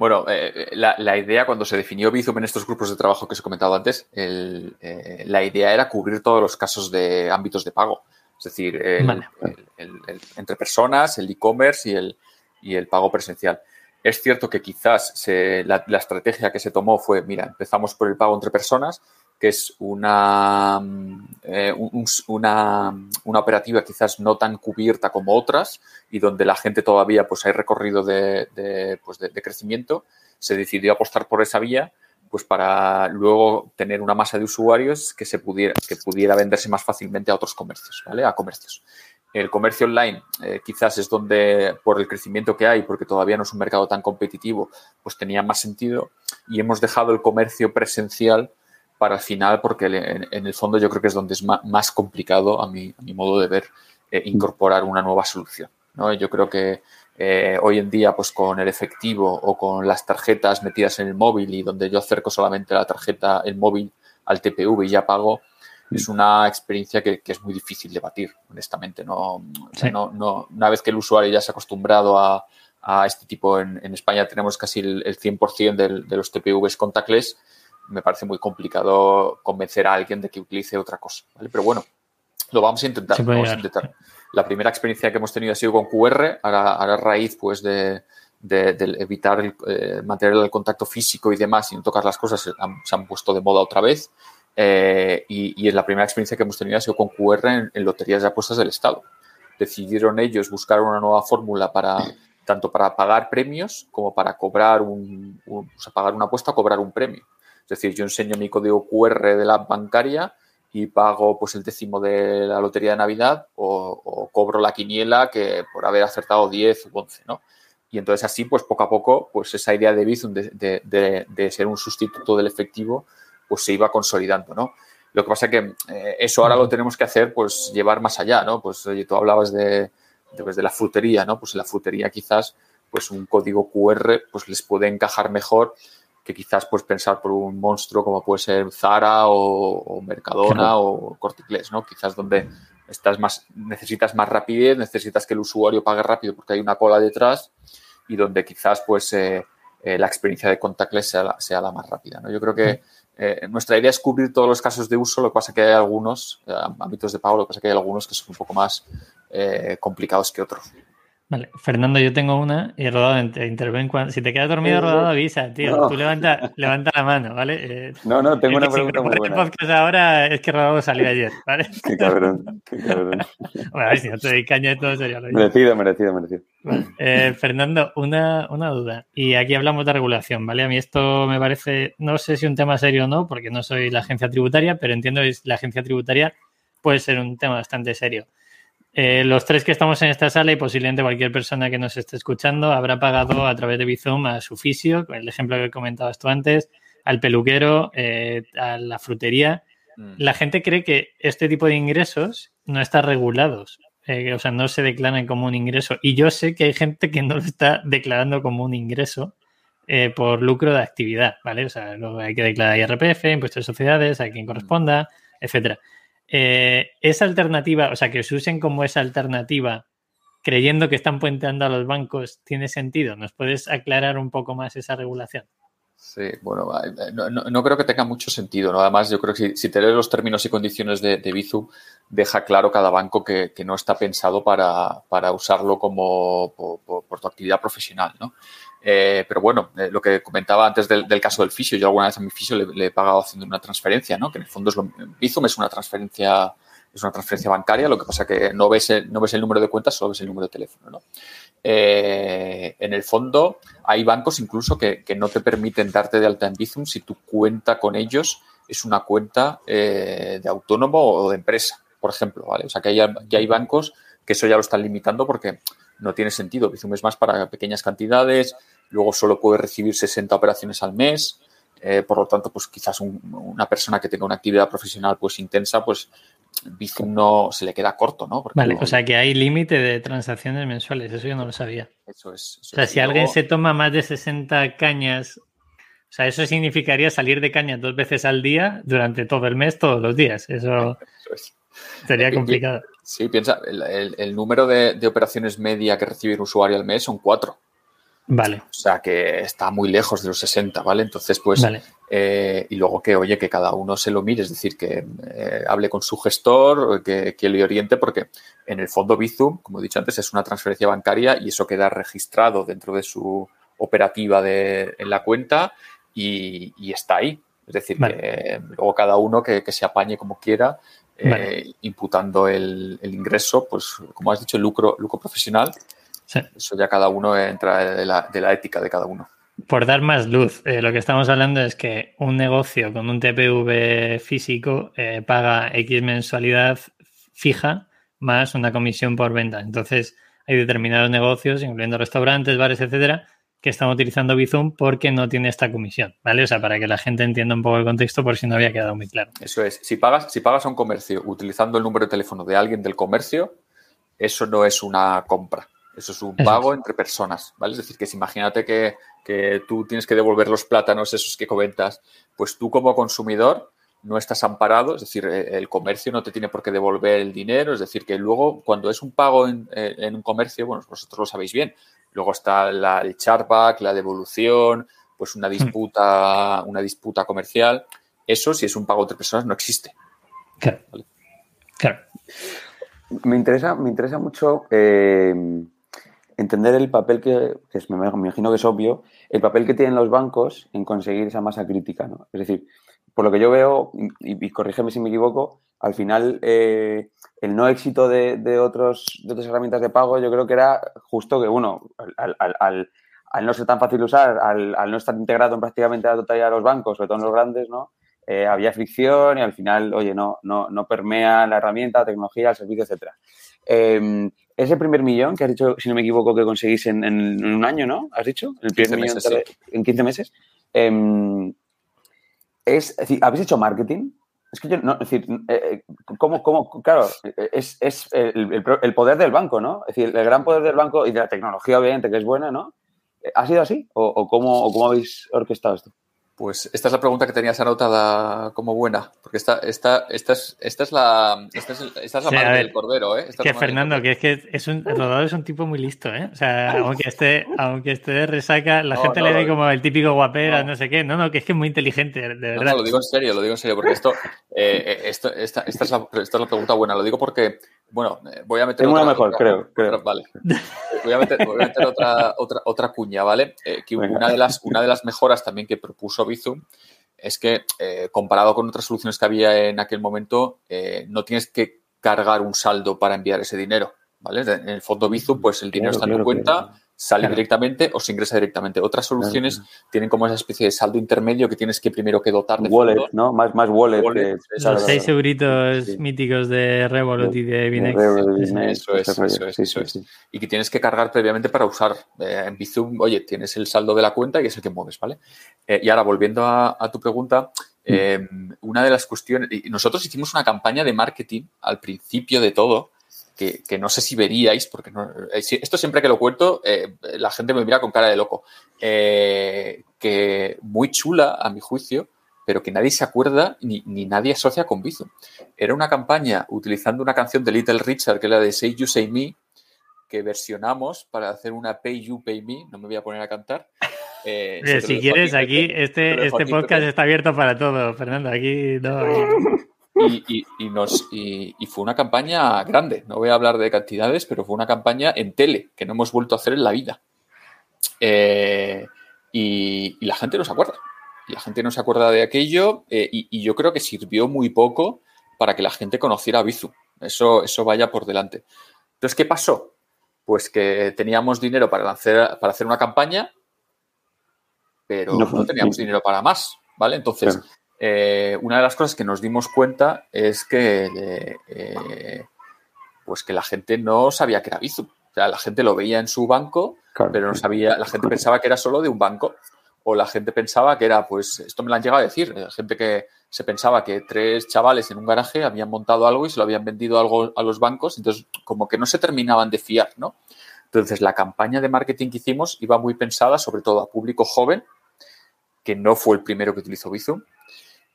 Bueno, eh, la, idea cuando se definió Bizum en estos grupos de trabajo que os he comentado antes, eh, la idea era cubrir todos los casos de ámbitos de pago. Es decir, entre personas, el e-commerce y el, y el pago presencial. Es cierto que quizás la, la, estrategia que se tomó fue, mira, empezamos por el pago entre personas que es una, eh, una, una, operativa quizás no tan cubierta como otras y donde la gente todavía pues hay recorrido de, pues, de, crecimiento, se decidió apostar por esa vía pues para luego tener una masa de usuarios que se pudiera, que pudiera venderse más fácilmente a otros comercios, ¿vale? A comercios. El comercio online eh, quizás es donde, por el crecimiento que hay, porque todavía no es un mercado tan competitivo, pues tenía más sentido y hemos dejado el comercio presencial para el final, porque en, el fondo yo creo que es donde es más, complicado, a mi, mi, modo de ver, eh, incorporar una nueva solución. ¿no? Yo creo que eh, hoy en día, pues con el efectivo o con las tarjetas metidas en el móvil y donde yo acerco solamente la tarjeta, el móvil al TPV y ya pago, es una experiencia que, es muy difícil de batir, honestamente. ¿no? no, no, una vez que el usuario ya se ha acostumbrado a, a este tipo, en, en, España tenemos casi el, el 100% de, de los TPVs contactless, me parece muy complicado convencer a alguien de que utilice otra cosa. Pero bueno, lo vamos a intentar. La primera experiencia que hemos tenido ha sido con QR, ahora, a raíz pues de, evitar eh, mantener el contacto físico y demás y no tocar las cosas se han, puesto de moda otra vez. Eh, y, y la primera experiencia que hemos tenido ha sido con QR en, loterías de apuestas del Estado. Decidieron ellos buscar una nueva fórmula para tanto para pagar premios como para cobrar un, o sea, pagar una apuesta o cobrar un premio. Es decir, yo enseño mi código QR de la bancaria y pago pues el décimo de la lotería de Navidad o, cobro la quiniela que por haber acertado 10 u 11, ¿no? Y entonces así, pues poco a poco, pues esa idea de Bizum de, ser un sustituto del efectivo, pues se iba consolidando, ¿no? Lo que pasa es que eh, eso ahora lo tenemos que hacer, pues llevar más allá, ¿no? Pues oye, tú hablabas de, pues, de la frutería, ¿no? Pues en la frutería quizás, pues un código QR, pues les puede encajar mejor que quizás puedes pensar por un monstruo como puede ser Zara o, Mercadona o Corticles, ¿no? Quizás donde estás más, necesitas más rapidez, necesitas que el usuario pague rápido porque hay una cola detrás y donde quizás pues eh, eh, la experiencia de contactless sea la, sea la más rápida. ¿no? Yo creo que eh, nuestra idea es cubrir todos los casos de uso, lo que pasa que hay algunos, ámbitos de pago, lo que pasa que hay algunos que son un poco más complicados que otros. Vale, Fernando, yo tengo una y Rodado interven cuando. Si te quedas dormido, Rodado, avisa, tío. Tú levanta, levanta la mano, ¿vale? Eh, no, no, tengo una pregunta muy buena. podcast ahora es que Rodado salió ayer, ¿vale? Qué cabrón, qué cabrón. bueno, a ver si no te doy caña de todo sería lo Merecido, merecido, merecido. Eh, Fernando, una, una duda. Y aquí hablamos de regulación, ¿vale? A mí esto me parece, no sé si un tema serio o no, porque no soy la agencia tributaria, pero entiendo que la agencia tributaria puede ser un tema bastante serio. Eh, los tres que estamos en esta sala y posiblemente cualquier persona que nos esté escuchando habrá pagado a través de Bizum a su fisio, el ejemplo que comentabas tú antes, al peluquero, eh, a la frutería. Mm. La gente cree que este tipo de ingresos no están regulados, eh, o sea, no se declaran como un ingreso. Y yo sé que hay gente que no lo está declarando como un ingreso por lucro de actividad, ¿vale? O sea, hay que declarar IRPF, impuestos de sociedades, a quien corresponda, etcétera. Eh, esa alternativa, o sea, que se usen como esa alternativa creyendo que están puenteando a los bancos, ¿tiene sentido? ¿Nos puedes aclarar un poco más esa regulación? Sí, bueno, no, creo que tenga mucho sentido. Además, yo creo que si, te lees los términos y condiciones de, de Bizu, deja claro cada banco que, no está pensado para, usarlo como por, tu actividad profesional. ¿no? Eh, pero bueno, eh, lo que comentaba antes del, caso del fisio, yo alguna vez a mi fisio le, he pagado haciendo una transferencia, ¿no? Que en el fondo es lo, Bizum es una transferencia, es una transferencia bancaria, lo que pasa que no ves el, no ves el número de cuenta, solo ves el número de teléfono, ¿no? Eh, en el fondo, hay bancos incluso que, no te permiten darte de alta en Bizum si tu cuenta con ellos es una cuenta de autónomo o de empresa, por ejemplo, ¿vale? O sea, que hay, que hay bancos que eso ya lo están limitando porque no tiene sentido. Bizum es más para pequeñas cantidades, luego solo puede recibir 60 operaciones al mes. Eh, por lo tanto, pues quizás una persona que tenga una actividad profesional pues intensa, pues Bizum no se le queda corto, ¿no? vale, o sea que hay límite de transacciones mensuales, eso yo no lo sabía. Eso es. o sea, si alguien se toma más de 60 cañas, o sea, eso significaría salir de cañas dos veces al día durante todo el mes, todos los días. Eso, sería complicado. Sí, piensa, el, número de, de, operaciones media que recibe un usuario al mes son cuatro. Vale. O sea que está muy lejos de los 60, ¿vale? Entonces, pues, eh, y luego que, oye, que cada uno se lo mire, es decir, que eh, hable con su gestor, que, que, le oriente, porque en el fondo Bizum, como he dicho antes, es una transferencia bancaria y eso queda registrado dentro de su operativa de, en la cuenta y, está ahí. Es decir, que luego cada uno que, se apañe como quiera, eh, imputando el, el, ingreso, pues, como has dicho, el lucro, lucro profesional eso ya cada uno entra de la, de la, ética de cada uno. Por dar más luz, eh, lo que estamos hablando es que un negocio con un TPV físico eh, paga X mensualidad fija más una comisión por venta. Entonces, hay determinados negocios, incluyendo restaurantes, bares, etcétera, que están utilizando Bizum porque no tiene esta comisión, ¿vale? O sea, para que la gente entienda un poco el contexto por si no había quedado muy claro. Eso es. Si pagas, si pagas a un comercio utilizando el número de teléfono de alguien del comercio, eso no es una compra. Eso es un pago entre personas, ¿vale? Es decir, que si imagínate que, tú tienes que devolver los plátanos esos que comentas, pues tú como consumidor no estás amparado, es decir, eh, el comercio no te tiene por qué devolver el dinero, es decir, que luego cuando es un pago en, un comercio, bueno, vosotros lo sabéis bien, luego está la, el charback, la devolución, pues una hmm. disputa, una disputa comercial, eso si es un pago entre personas no existe. Claro. claro. Me interesa, me interesa mucho eh, entender el papel que, me, imagino que es obvio, el papel que tienen los bancos en conseguir esa masa crítica. ¿no? Es decir, por lo que yo veo, y, corrígeme si me equivoco, al final eh, el no éxito de, otros, de otras herramientas de pago yo creo que era justo que, uno, al, no ser tan fácil de usar, al, no estar integrado en prácticamente la totalidad de los bancos, sobre todo en los grandes, ¿no? Eh, había fricción y al final, oye, no, no, no permea la herramienta, la tecnología, el servicio, etcétera. Em, ese primer millón que has dicho, si no me equivoco, que conseguís en, un año, ¿no? ¿Has dicho? El primer millón en 15 meses. Em, es, decir, ¿habéis hecho marketing? Es que yo, no, es decir, eh, eh, ¿cómo, cómo, claro, es, es el, poder del banco, ¿no? Es decir, el gran poder del banco y de la tecnología, obviamente, que es buena, ¿no? ¿Ha sido así? ¿O, o cómo, o cómo habéis orquestado esto? Pues esta es la pregunta que tenías anotada como buena, porque esta, esta, esta, es, esta es la, esta es, esta es la madre del cordero, ¿eh? que Fernando, que es que es un, Rodado es un tipo muy listo, ¿eh? O sea, aunque esté, aunque esté de resaca, la gente le ve como el típico guapera, no. sé qué. No, no, que es que es muy inteligente, de verdad. No, lo digo en serio, lo digo en serio, porque esto, eh, eh esto esta, esta, es la, esta es la pregunta buena. Lo digo porque bueno, eh, voy a meter. Tengo una mejor, creo, vale. Voy a meter, otra, otra, otra cuña, ¿vale? Eh, que una de, las, una de las mejoras también que propuso Bizum es que, eh, comparado con otras soluciones que había en aquel momento, no tienes que cargar un saldo para enviar ese dinero, ¿vale? En el fondo Bizum, pues el dinero está en tu cuenta sale directamente o se ingresa directamente. Otras soluciones tienen como esa especie de saldo intermedio que tienes que primero que dotar de wallet, ¿no? Más, más wallet. Los seis euritos míticos de Revolut y de Binex. Eso es, eso es, eso es. Y que tienes que cargar previamente para usar. Eh, en Bizum, oye, tienes el saldo de la cuenta y es el que mueves, ¿vale? Eh, y ahora, volviendo a, tu pregunta, mm. eh, una de las cuestiones, nosotros hicimos una campaña de marketing al principio de todo, que, no sé si veríais, porque eh, esto siempre que lo cuento, eh, la gente me mira con cara de loco, eh, que muy chula a mi juicio, pero que nadie se acuerda ni, nadie asocia con Bizum. Era una campaña utilizando una canción de Little Richard, que es la de Say You Say Me, que versionamos para hacer una Pay You Pay Me, no me voy a poner a cantar. si quieres, aquí, este, este podcast está abierto para todo, Fernando. Aquí no. Y, nos, y, fue una campaña grande, no voy a hablar de cantidades, pero fue una campaña en tele que no hemos vuelto a hacer en la vida. Eh, y, la gente no se acuerda. la gente no se acuerda de aquello eh, y, yo creo que sirvió muy poco para que la gente conociera a Bizu. Eso, eso vaya por delante. Entonces, ¿qué pasó? Pues que teníamos dinero para hacer, para hacer una campaña, pero no, teníamos dinero para más, ¿vale? Entonces, eh, una de las cosas que nos dimos cuenta es que, eh, pues que la gente no sabía que era Bizum. O sea, la gente lo veía en su banco, pero no sabía, la gente pensaba que era solo de un banco. o la gente pensaba que era, pues, esto me lo han llegado a decir, gente que se pensaba que tres chavales en un garaje habían montado algo y se lo habían vendido algo a los bancos, entonces como que no se terminaban de fiar, ¿no? Entonces la campaña de marketing que hicimos iba muy pensada sobre todo a público joven, que no fue el primero que utilizó Bizum,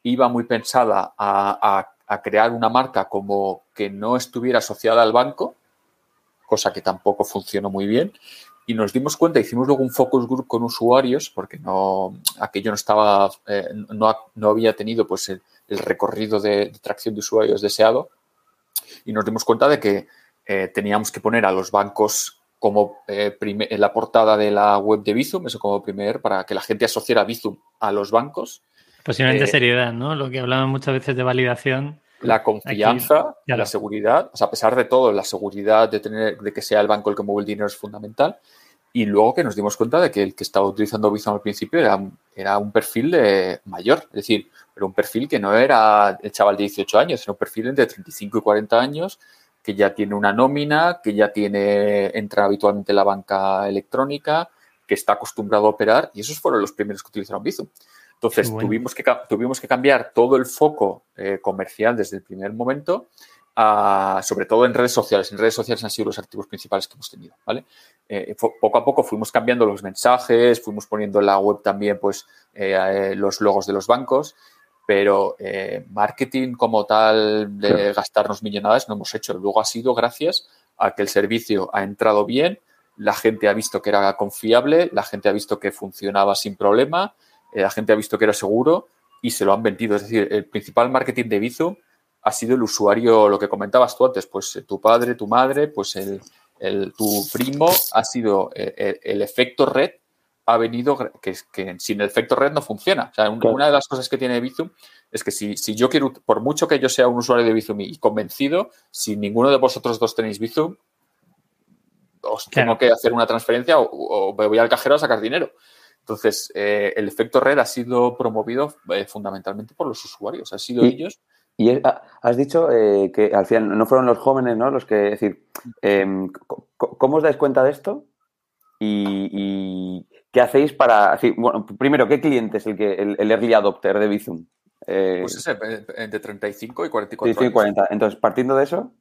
iba muy pensada a, crear una marca como que no estuviera asociada al banco, cosa que tampoco funcionó muy bien, y nos dimos cuenta, hicimos luego un focus group con usuarios, porque no, aquello no estaba, eh, no, no, había tenido pues el, recorrido de, tracción de usuarios deseado, y nos dimos cuenta de que eh, teníamos que poner a los bancos como eh, en la portada de la web de Bizum, eso como primer, para que la gente asociara Bizum a los bancos. Posiblemente seriedad, ¿no? Lo que hablaban muchas veces de validación la confianza, y la seguridad, o sea, a pesar de todo, la seguridad de tener, de que sea el banco el que mueve el dinero es fundamental. Y luego que nos dimos cuenta de que el que estaba utilizando Bizum al principio era, era un perfil de mayor, es decir, era un perfil que no era el chaval de 18 años, era un perfil entre 35 y 40 años que ya tiene una nómina, que ya tiene, entra habitualmente en la banca electrónica, que está acostumbrado a operar y esos fueron los primeros que utilizaron Bizum. Entonces, tuvimos, que, tuvimos que cambiar todo el foco eh, comercial desde el primer momento, sobre todo en redes sociales. En redes sociales han sido los activos principales que hemos tenido. ¿vale? Eh, poco a poco fuimos cambiando los mensajes, fuimos poniendo en la web también pues, eh, los logos de los bancos, pero marketing como tal de gastarnos millonadas no hemos hecho. Luego ha sido gracias a que el servicio ha entrado bien, la gente ha visto que era confiable, la gente ha visto que funcionaba sin problema la gente ha visto que era seguro y se lo han vendido. Es decir, el principal marketing de Bizum ha sido el usuario, lo que comentabas tú antes, pues eh, tu padre, tu madre, pues el, tu primo ha sido eh, el, efecto red ha venido, que, que, sin el efecto red no funciona. O sea, una de las cosas que tiene Bizum es que si, si, yo quiero, por mucho que yo sea un usuario de Bizum y convencido, si ninguno de vosotros dos tenéis Bizum, os tengo que hacer una transferencia o, me voy al cajero a sacar dinero. Entonces, eh, el efecto red ha sido promovido eh, fundamentalmente por los usuarios, ha sido ellos. Y has dicho eh, que al final no fueron los jóvenes, ¿no? Los que, decir, em, ¿cómo os dais cuenta de esto? Y, qué hacéis para, bueno, primero, ¿qué cliente es el que el, early adopter de Bizum? pues ese, entre 35 y 44 35 y 40. Entonces, partiendo de eso,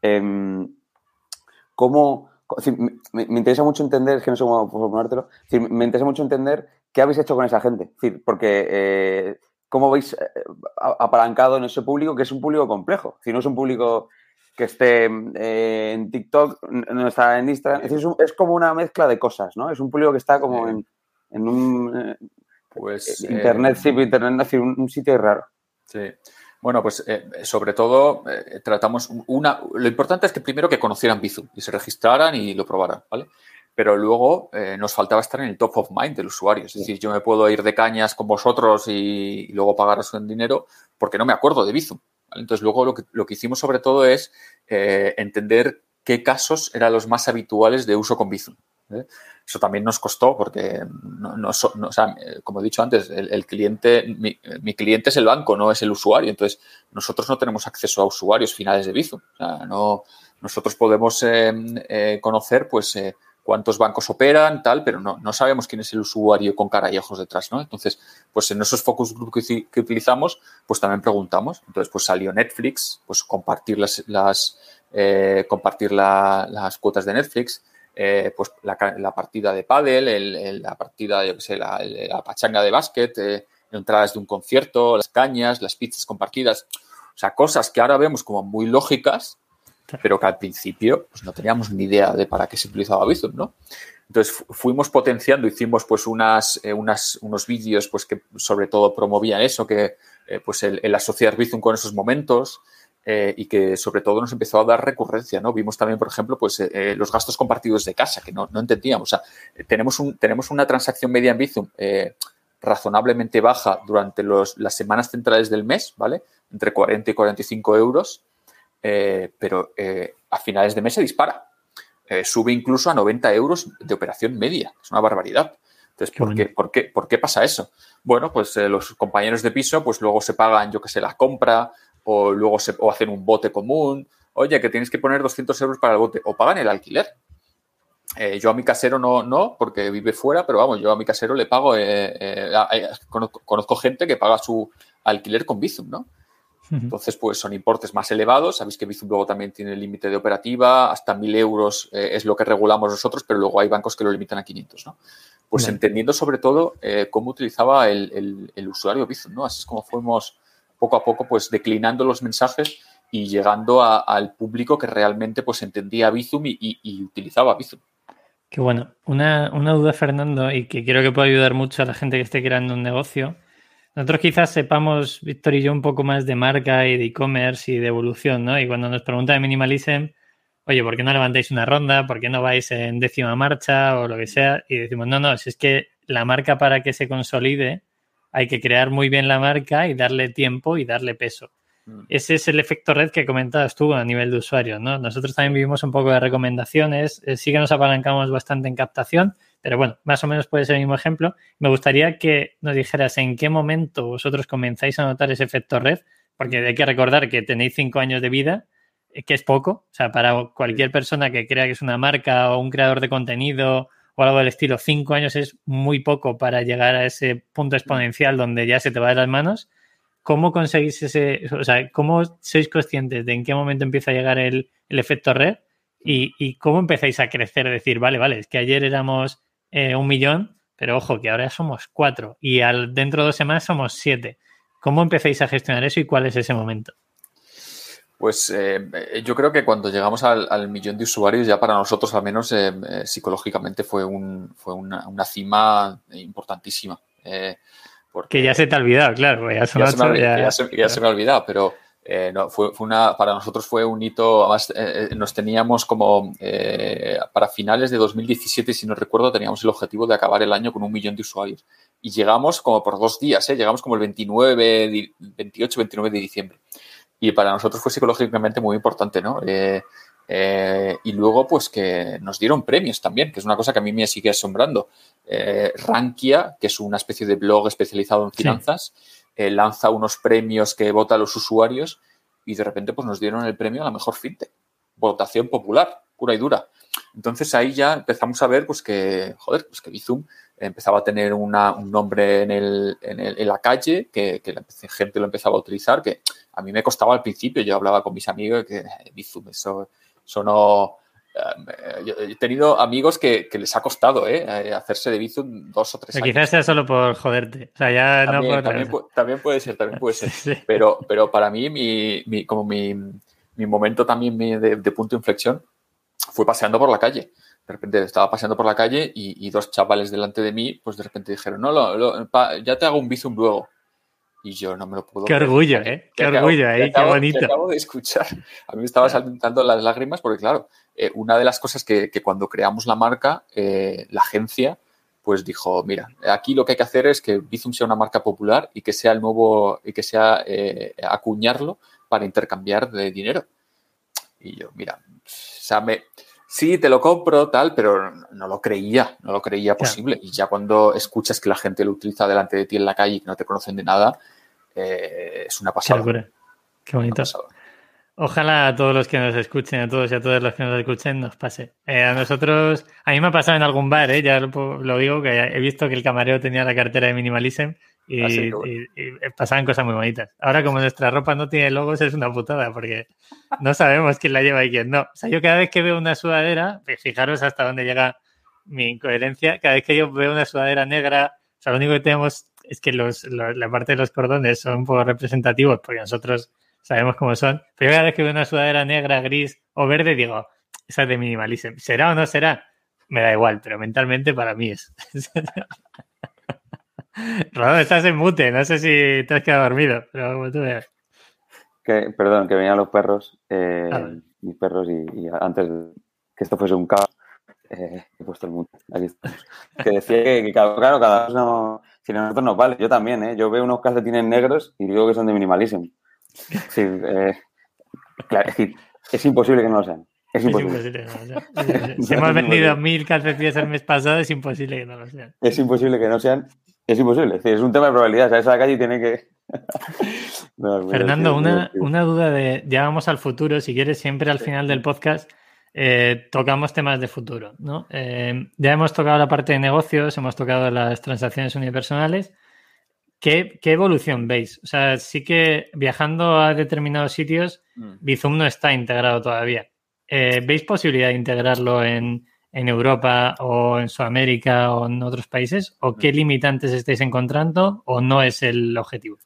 em, ¿cómo, me, interesa mucho entender, es que no sé cómo formulártelo, me interesa mucho entender qué habéis hecho con esa gente. decir, porque eh, cómo habéis eh, apalancado en ese público, que es un público complejo. Si no es un público que esté eh, en TikTok, no está en Instagram. Es, como una mezcla de cosas, ¿no? Es un público que está como en, un pues, internet, sí, internet, un, un sitio raro. Sí. Bueno, pues eh, sobre todo eh, tratamos una. Lo importante es que primero que conocieran Bizum y se registraran y lo probaran, ¿vale? Pero luego eh, nos faltaba estar en el top of mind del usuario. Es decir, yo me puedo ir de cañas con vosotros y, luego pagaros en dinero porque no me acuerdo de Bizum. Entonces, luego lo que, lo que hicimos sobre todo es entender qué casos eran los más habituales de uso con Bizum. Eso también nos costó porque, no, como he dicho antes, el, cliente, mi, cliente es el banco, no es el usuario. Entonces, nosotros no tenemos acceso a usuarios finales de Bizum. no, nosotros podemos eh, eh, conocer, pues, eh, cuántos bancos operan, tal, pero no, no sabemos quién es el usuario con cara y ojos detrás, ¿no? Entonces, pues en esos focus group que, utilizamos, pues también preguntamos. Entonces, pues salió Netflix, pues compartir las, las compartir las cuotas de Netflix, eh, pues la, partida de pádel, la partida, yo sé, la, pachanga de básquet, eh, entradas de un concierto, las cañas, las pizzas compartidas. O sea, cosas que ahora vemos como muy lógicas, pero que al principio pues, no teníamos ni idea de para qué se utilizaba Bizum, ¿no? Entonces fuimos potenciando, hicimos pues unas, eh, unas unos vídeos pues que sobre todo promovían eso, que pues el, el, asociar Bizum con esos momentos, eh, y que sobre todo nos empezó a dar recurrencia, ¿no? Vimos también, por ejemplo, pues eh, eh, los gastos compartidos de casa, que no, no entendíamos. O sea, tenemos, un, tenemos una transacción media en Bizum razonablemente baja durante los, las semanas centrales del mes, ¿vale? Entre 40 y 45 euros, pero a finales de mes se dispara. sube incluso a 90 euros de operación media. Es una barbaridad. Entonces, ¿por qué, ¿por, qué, ¿por qué pasa eso? Bueno, pues los compañeros de piso, pues luego se pagan, yo que sé, la compra o luego se, o hacen un bote común. Oye, que tienes que poner 200 euros para el bote o pagan el alquiler. eh, yo a mi casero no, no, porque vive fuera, pero vamos, yo a mi casero le pago, eh, eh, conozco, gente que paga su alquiler con Bizum, ¿no? Entonces, pues son importes más elevados. Sabéis que Bizum luego también tiene el límite de operativa, hasta 1.000 euros es lo que regulamos nosotros, pero luego hay bancos que lo limitan a 500, ¿no? Pues entendiendo sobre todo cómo utilizaba el, usuario Bizum, ¿no? Así es como fuimos poco a poco pues declinando los mensajes y llegando al público que realmente pues entendía Bizum y, utilizaba Bizum. Qué bueno. Una, duda, Fernando, y que creo que puede ayudar mucho a la gente que esté creando un negocio. Nosotros quizás sepamos, Víctor y yo, un poco más de marca y de e-commerce y de evolución, ¿no? Y cuando nos pregunta de Minimalism, oye, ¿por qué no levantáis una ronda? ¿Por qué no vais en décima marcha o lo que sea? Y decimos, no, no, si es que la marca para que se consolide hay que crear muy bien la marca y darle tiempo y darle peso. Mm. Ese es el efecto red que comentabas tú a nivel de usuario, ¿no? Nosotros también vivimos un poco de recomendaciones, eh, sí que nos apalancamos bastante en captación, pero bueno, más o menos puede ser el mismo ejemplo. Me gustaría que nos dijeras en qué momento vosotros comenzáis a notar ese efecto red, porque hay que recordar que tenéis cinco años de vida, eh, que es poco, o sea, para cualquier persona que crea que es una marca o un creador de contenido o algo del estilo, cinco años es muy poco para llegar a ese punto exponencial donde ya se te va de las manos. ¿Cómo conseguís ese, o sea, cómo sois conscientes de en qué momento empieza a llegar el, efecto red y, cómo empezáis a crecer? Decir, vale, vale, es que ayer éramos eh, un millón, pero ojo, que ahora somos cuatro y al, dentro de dos semanas somos siete. ¿Cómo empezáis a gestionar eso y cuál es ese momento? Pues eh, yo creo que cuando llegamos al, millón de usuarios, ya para nosotros al menos eh, psicológicamente fue, un, fue una, una cima importantísima. Que ya se te ha olvidado, claro. Ya, se, me, ha olvidado, pero eh, no, fue, una, para nosotros fue un hito. Además, eh, eh, nos teníamos como para finales de 2017, si no recuerdo, teníamos el objetivo de acabar el año con un millón de usuarios. Y llegamos como por dos días, llegamos como el 29, 28, 29 de diciembre. Y para nosotros fue psicológicamente muy importante, ¿no? Eh, y luego, pues que nos dieron premios también, que es una cosa que a mí me sigue asombrando. Eh, Rankia, que es una especie de blog especializado en finanzas, eh, lanza unos premios que vota a los usuarios y de repente pues nos dieron el premio a la mejor fintech. Votación popular, pura y dura. Entonces ahí ya empezamos a ver pues que, joder, pues que Bizum empezaba a tener un nombre en, el, en, la calle, que, la gente lo empezaba a utilizar, que a mí me costaba al principio. Yo hablaba con mis amigos que Bizum, eso sonó... Eh, he tenido amigos que, les ha costado ¿eh? eh hacerse de Bizum dos o tres años. Quizás sea solo por joderte. O sea, ya también, no también, puede ser, también puede ser. Pero, pero para mí, mi, como mi, momento también de, punto de inflexión fue paseando por la calle. De repente estaba paseando por la calle y, dos chavales delante de mí, pues de repente dijeron, no, ya te hago un Bizum luego. Y yo no me lo puedo. Qué orgullo, ¿eh? Qué orgullo, ¿eh? Qué bonito. acabo de escuchar. A mí me estaba saltando las lágrimas porque, claro, eh, una de las cosas que, cuando creamos la marca, eh, la agencia, pues dijo, mira, aquí lo que hay que hacer es que Bizum sea una marca popular y que sea el nuevo, y que sea eh, acuñarlo para intercambiar de dinero. Y yo, mira, o sea, me, sí, te lo compro, tal, pero no lo creía, no lo creía posible. Y ya cuando escuchas que la gente lo utiliza delante de ti en la calle y que no te conocen de nada, eh, es una pasada. Qué, Qué bonito. Ojalá a todos los que nos escuchen, a todos y a todas los que nos escuchen, nos pase. Eh, a nosotros, a mí me ha pasado en algún bar, eh, ya lo, digo, que he visto que el camarero tenía la cartera de Minimalism y, ah, pasaban cosas muy bonitas. Ahora, como nuestra ropa no tiene logos, es una putada porque no sabemos quién la lleva y quién no. O sea, yo cada vez que veo una sudadera, pues fijaros hasta dónde llega mi incoherencia, cada vez que yo veo una sudadera negra, o sea, lo único que tenemos es que los, la parte de los cordones son un poco representativos porque nosotros sabemos cómo son. Pero cada vez que veo una sudadera negra, gris o verde, digo, esa es de minimalism. ¿Será o no será? Me da igual, pero mentalmente para mí es. Rodón, estás en mute, no sé si te has quedado dormido, pero como tú veas. Que, perdón, que venían los perros, eh, ah, mis perros, y, antes que esto fuese un caos, eh, he puesto el mute. Aquí Que decía que, claro, cada uno, si a nosotros nos vale, yo también, ¿eh? Yo veo unos calcetines negros y digo que son de minimalism. Sí, eh, claro, es, decir, es imposible que no lo sean. Es imposible. Si hemos vendido mil calcetines el mes pasado, es imposible que no lo sean. Es imposible que no sean. Es imposible. Es, un tema de probabilidad. Sales a la calle y tiene que. Fernando, una, una, duda de. Ya vamos al futuro. Si quieres, siempre al final del podcast eh, tocamos temas de futuro, ¿no? Eh, ya hemos tocado la parte de negocios, hemos tocado las transacciones unipersonales. ¿Qué, ¿Qué, evolución veis? O sea, sí que viajando a determinados sitios, mm. Bizum no está integrado todavía. Eh, ¿Veis posibilidad de integrarlo en, en, Europa o en Sudamérica o en otros países? ¿O qué limitantes estáis encontrando o no es el objetivo?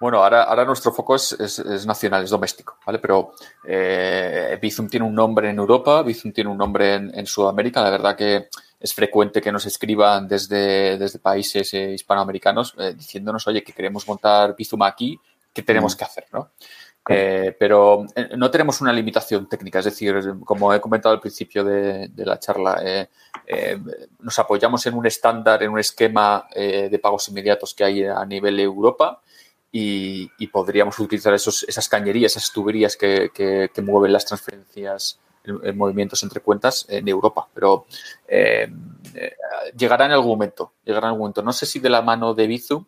Bueno, ahora, ahora nuestro foco es, es, nacional, es doméstico, ¿vale? Pero eh, Bizum tiene un nombre en Europa, Bizum tiene un nombre en, Sudamérica. La verdad que es frecuente que nos escriban desde, desde países eh, hispanoamericanos eh, diciéndonos, oye, que queremos montar Bizum aquí, ¿qué tenemos mm. que hacer, no? Pero no tenemos una limitación técnica, es decir, como he comentado al principio de, la charla, nos apoyamos en un estándar, en un esquema de pagos inmediatos que hay a nivel Europa y, podríamos utilizar esas cañerías, esas tuberías que, que, mueven las transferencias en, movimientos entre cuentas en Europa. Pero eh, eh, llegará en algún momento, llegará en algún momento. No sé si de la mano de Bizum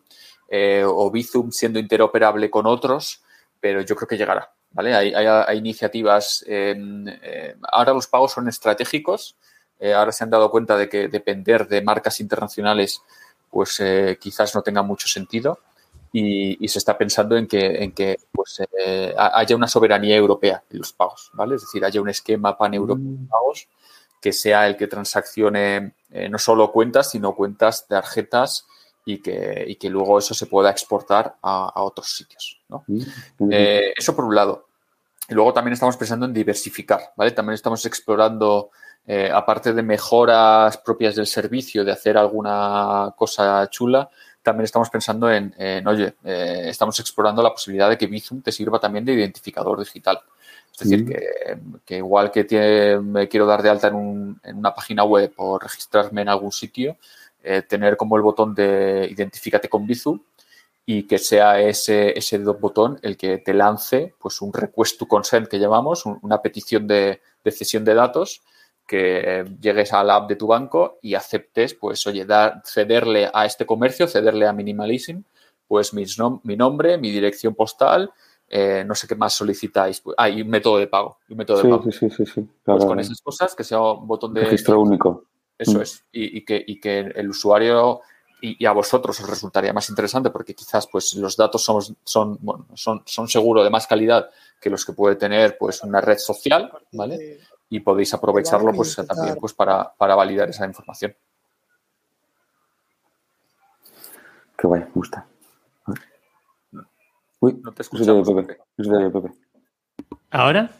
eh, o Bizum siendo interoperable con otros, pero yo creo que llegará. ¿vale? Hay, hay, iniciativas. ahora los pagos son estratégicos. ahora se han dado cuenta de que depender de marcas internacionales pues quizás no tenga mucho sentido y, se está pensando en que, en que pues, eh, haya una soberanía europea en los pagos, ¿vale? Es decir, haya un esquema pan-europeo de mm. pagos que sea el que transaccione eh, no solo cuentas, sino cuentas, tarjetas y que, y que luego eso se pueda exportar a, otros sitios, ¿no? Mm. Eh, eso por un lado. Y luego también estamos pensando en diversificar, ¿vale? También estamos explorando, aparte de mejoras propias del servicio, de hacer alguna cosa chula, también estamos pensando en, oye, eh, estamos explorando la posibilidad de que Bizum te sirva también de identificador digital. Es decir, que, igual que me quiero dar de alta en, una página web o registrarme en algún sitio, eh, tener como el botón de identifícate con Bizum y que sea ese, ese botón el que te lance pues un request to consent que llamamos, una petición de, de cesión de datos que llegues a la app de tu banco y aceptes, pues, oye, dar, cederle a este comercio, cederle a Minimalism, pues mi, mi nombre, mi dirección postal, eh, no sé qué más solicitáis. Pues, ah, y un método de pago. Un método de pago. Sí, sí, sí, sí. Pues con esas cosas, que sea un botón de... Registro único. Eso mm. es. Y, que, y que el usuario y, a vosotros os resultaría más interesante porque quizás pues los datos somos, son, bueno, son, son seguro de más calidad que los que puede tener pues una red social, ¿vale? y podéis aprovecharlo pues también pues para, para validar esa información. Qué guay, me gusta. Uy, no te Pepe. Pepe. ¿Ahora?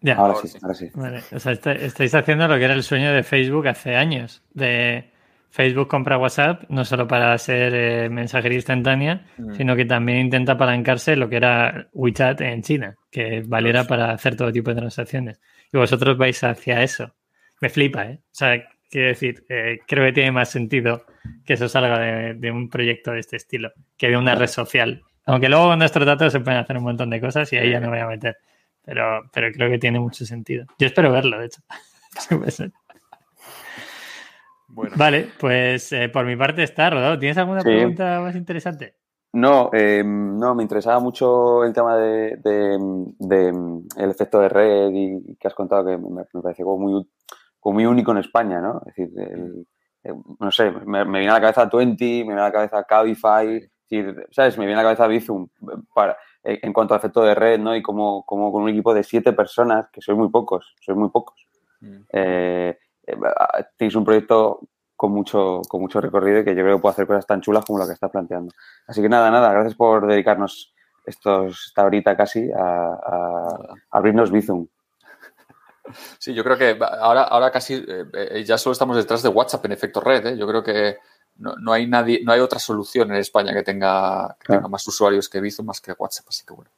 Ya. Ahora, sí, ahora sí. Vale. O sea, estáis haciendo lo que era el sueño de Facebook hace años. De Facebook compra WhatsApp no solo para ser eh, mensajería instantánea, mm. sino que también intenta apalancarse lo que era WeChat en China, que valiera para hacer todo tipo de transacciones y vosotros vais hacia eso. Me flipa, ¿eh? O sea, quiero decir, eh, creo que tiene más sentido que eso salga de, un proyecto de este estilo que de una red social. Aunque luego con nuestros datos se pueden hacer un montón de cosas y ahí ya no voy a meter. Pero, pero creo que tiene mucho sentido. Yo espero verlo, de hecho. Vale, pues eh, por mi parte está rodado. ¿Tienes alguna pregunta más interesante? No, eh, no, me interesaba mucho el tema de, el efecto de red y, que has contado que me, me pareció como muy, muy único en España, ¿no? Es decir, no sé, me, viene a la cabeza Twenty, me viene a la cabeza Cabify, ¿sabes? Me viene a la cabeza Bizum para, en cuanto a efecto de red, ¿no? Y como, como con un equipo de siete personas, que sois muy pocos, sois muy pocos. Mm. Eh, eh, tenéis un proyecto con mucho, con mucho recorrido y que yo creo que puede hacer cosas tan chulas como lo que está planteando. Así que nada, nada, gracias por dedicarnos estos, esta horita casi a, abrirnos Bizum. Sí, yo creo que ahora, ahora casi eh, eh, ya solo estamos detrás de WhatsApp en efecto red. ¿eh? Yo creo que no, hay nadie, no hay otra solución en España que tenga, más usuarios que Bizum más que WhatsApp. Así que bueno,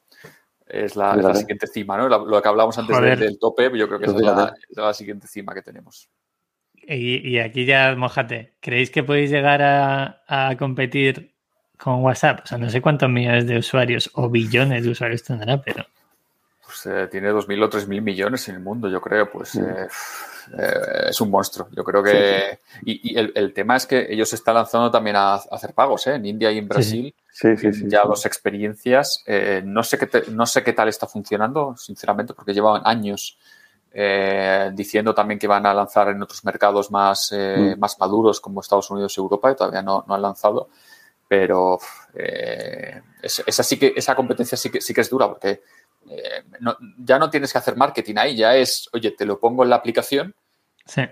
es la, siguiente cima, ¿no? Lo, que hablábamos antes del, tope, yo creo que es la siguiente cima que tenemos. Y, aquí ya, mojate, ¿creéis que podéis llegar a, competir con WhatsApp? O sea, no sé cuántos millones de usuarios o billones de usuarios tendrá, pero... Pues eh, tiene 2.000 o 3.000 millones en el mundo, yo creo, pues eh, eh, es un monstruo. Yo creo que... Y, el, tema es que ellos se están lanzando también a, hacer pagos, ¿eh? En India y en Brasil. ya dos experiencias. no, sé qué no sé qué tal está funcionando, sinceramente, porque llevaban años eh, diciendo también que van a lanzar en otros mercados más, eh, mm. más maduros como Estados Unidos y Europa, y todavía no, no han lanzado. Pero eh, esa, sí que, esa competencia sí que, sí que es dura, porque ya no tienes que hacer marketing ahí, ya es, oye, te lo pongo en la aplicación. Sí.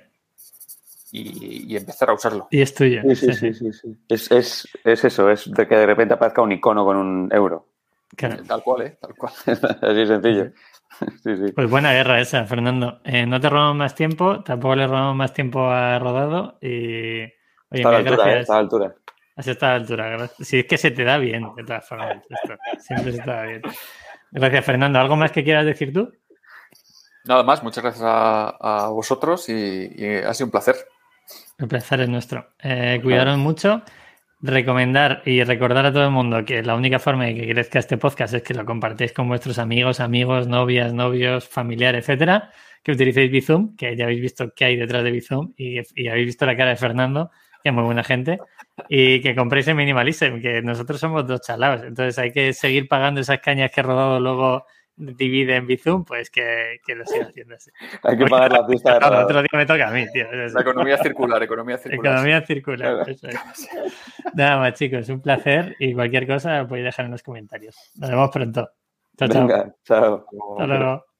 Y, empezar a usarlo. Y es tuyo. Sí, sí, sí. sí, Es, es, es, eso, es de que de repente aparezca un icono con un euro. Tal cual, ¿eh? Tal cual. Así sencillo. Pues buena guerra esa, Fernando. Eh, no te robamos más tiempo, tampoco le robamos más tiempo a Rodado y... Oye, está, a la altura, eh, está a la altura, Has estado a la altura. Si es que se te da bien, de todas formas. Siempre se te da bien. Gracias, Fernando. ¿Algo más que quieras decir tú? Nada más, muchas gracias a, vosotros y, ha sido un placer. El placer es nuestro. Eh, cuidaron mucho recomendar y recordar a todo el mundo que la única forma de que crezca este podcast es que lo compartéis con vuestros amigos, amigos, novias, novios, familiares, etcétera, que utilicéis Bizum, que ya habéis visto qué hay detrás de Bizum y, y, habéis visto la cara de Fernando, que es muy buena gente, y que compréis en Minimalism, que nosotros somos dos chalados, entonces hay que seguir pagando esas cañas que he rodado luego divide en Bizum, pues que, que lo siga haciendo así. Hay que pagar la pista de Claro, otro día me toca a mí, tío. La economía circular, economía circular. Economía circular, Nada más, chicos, un placer y cualquier cosa podéis dejar en los comentarios. Nos vemos pronto. Chao, Venga, chao. Hasta luego.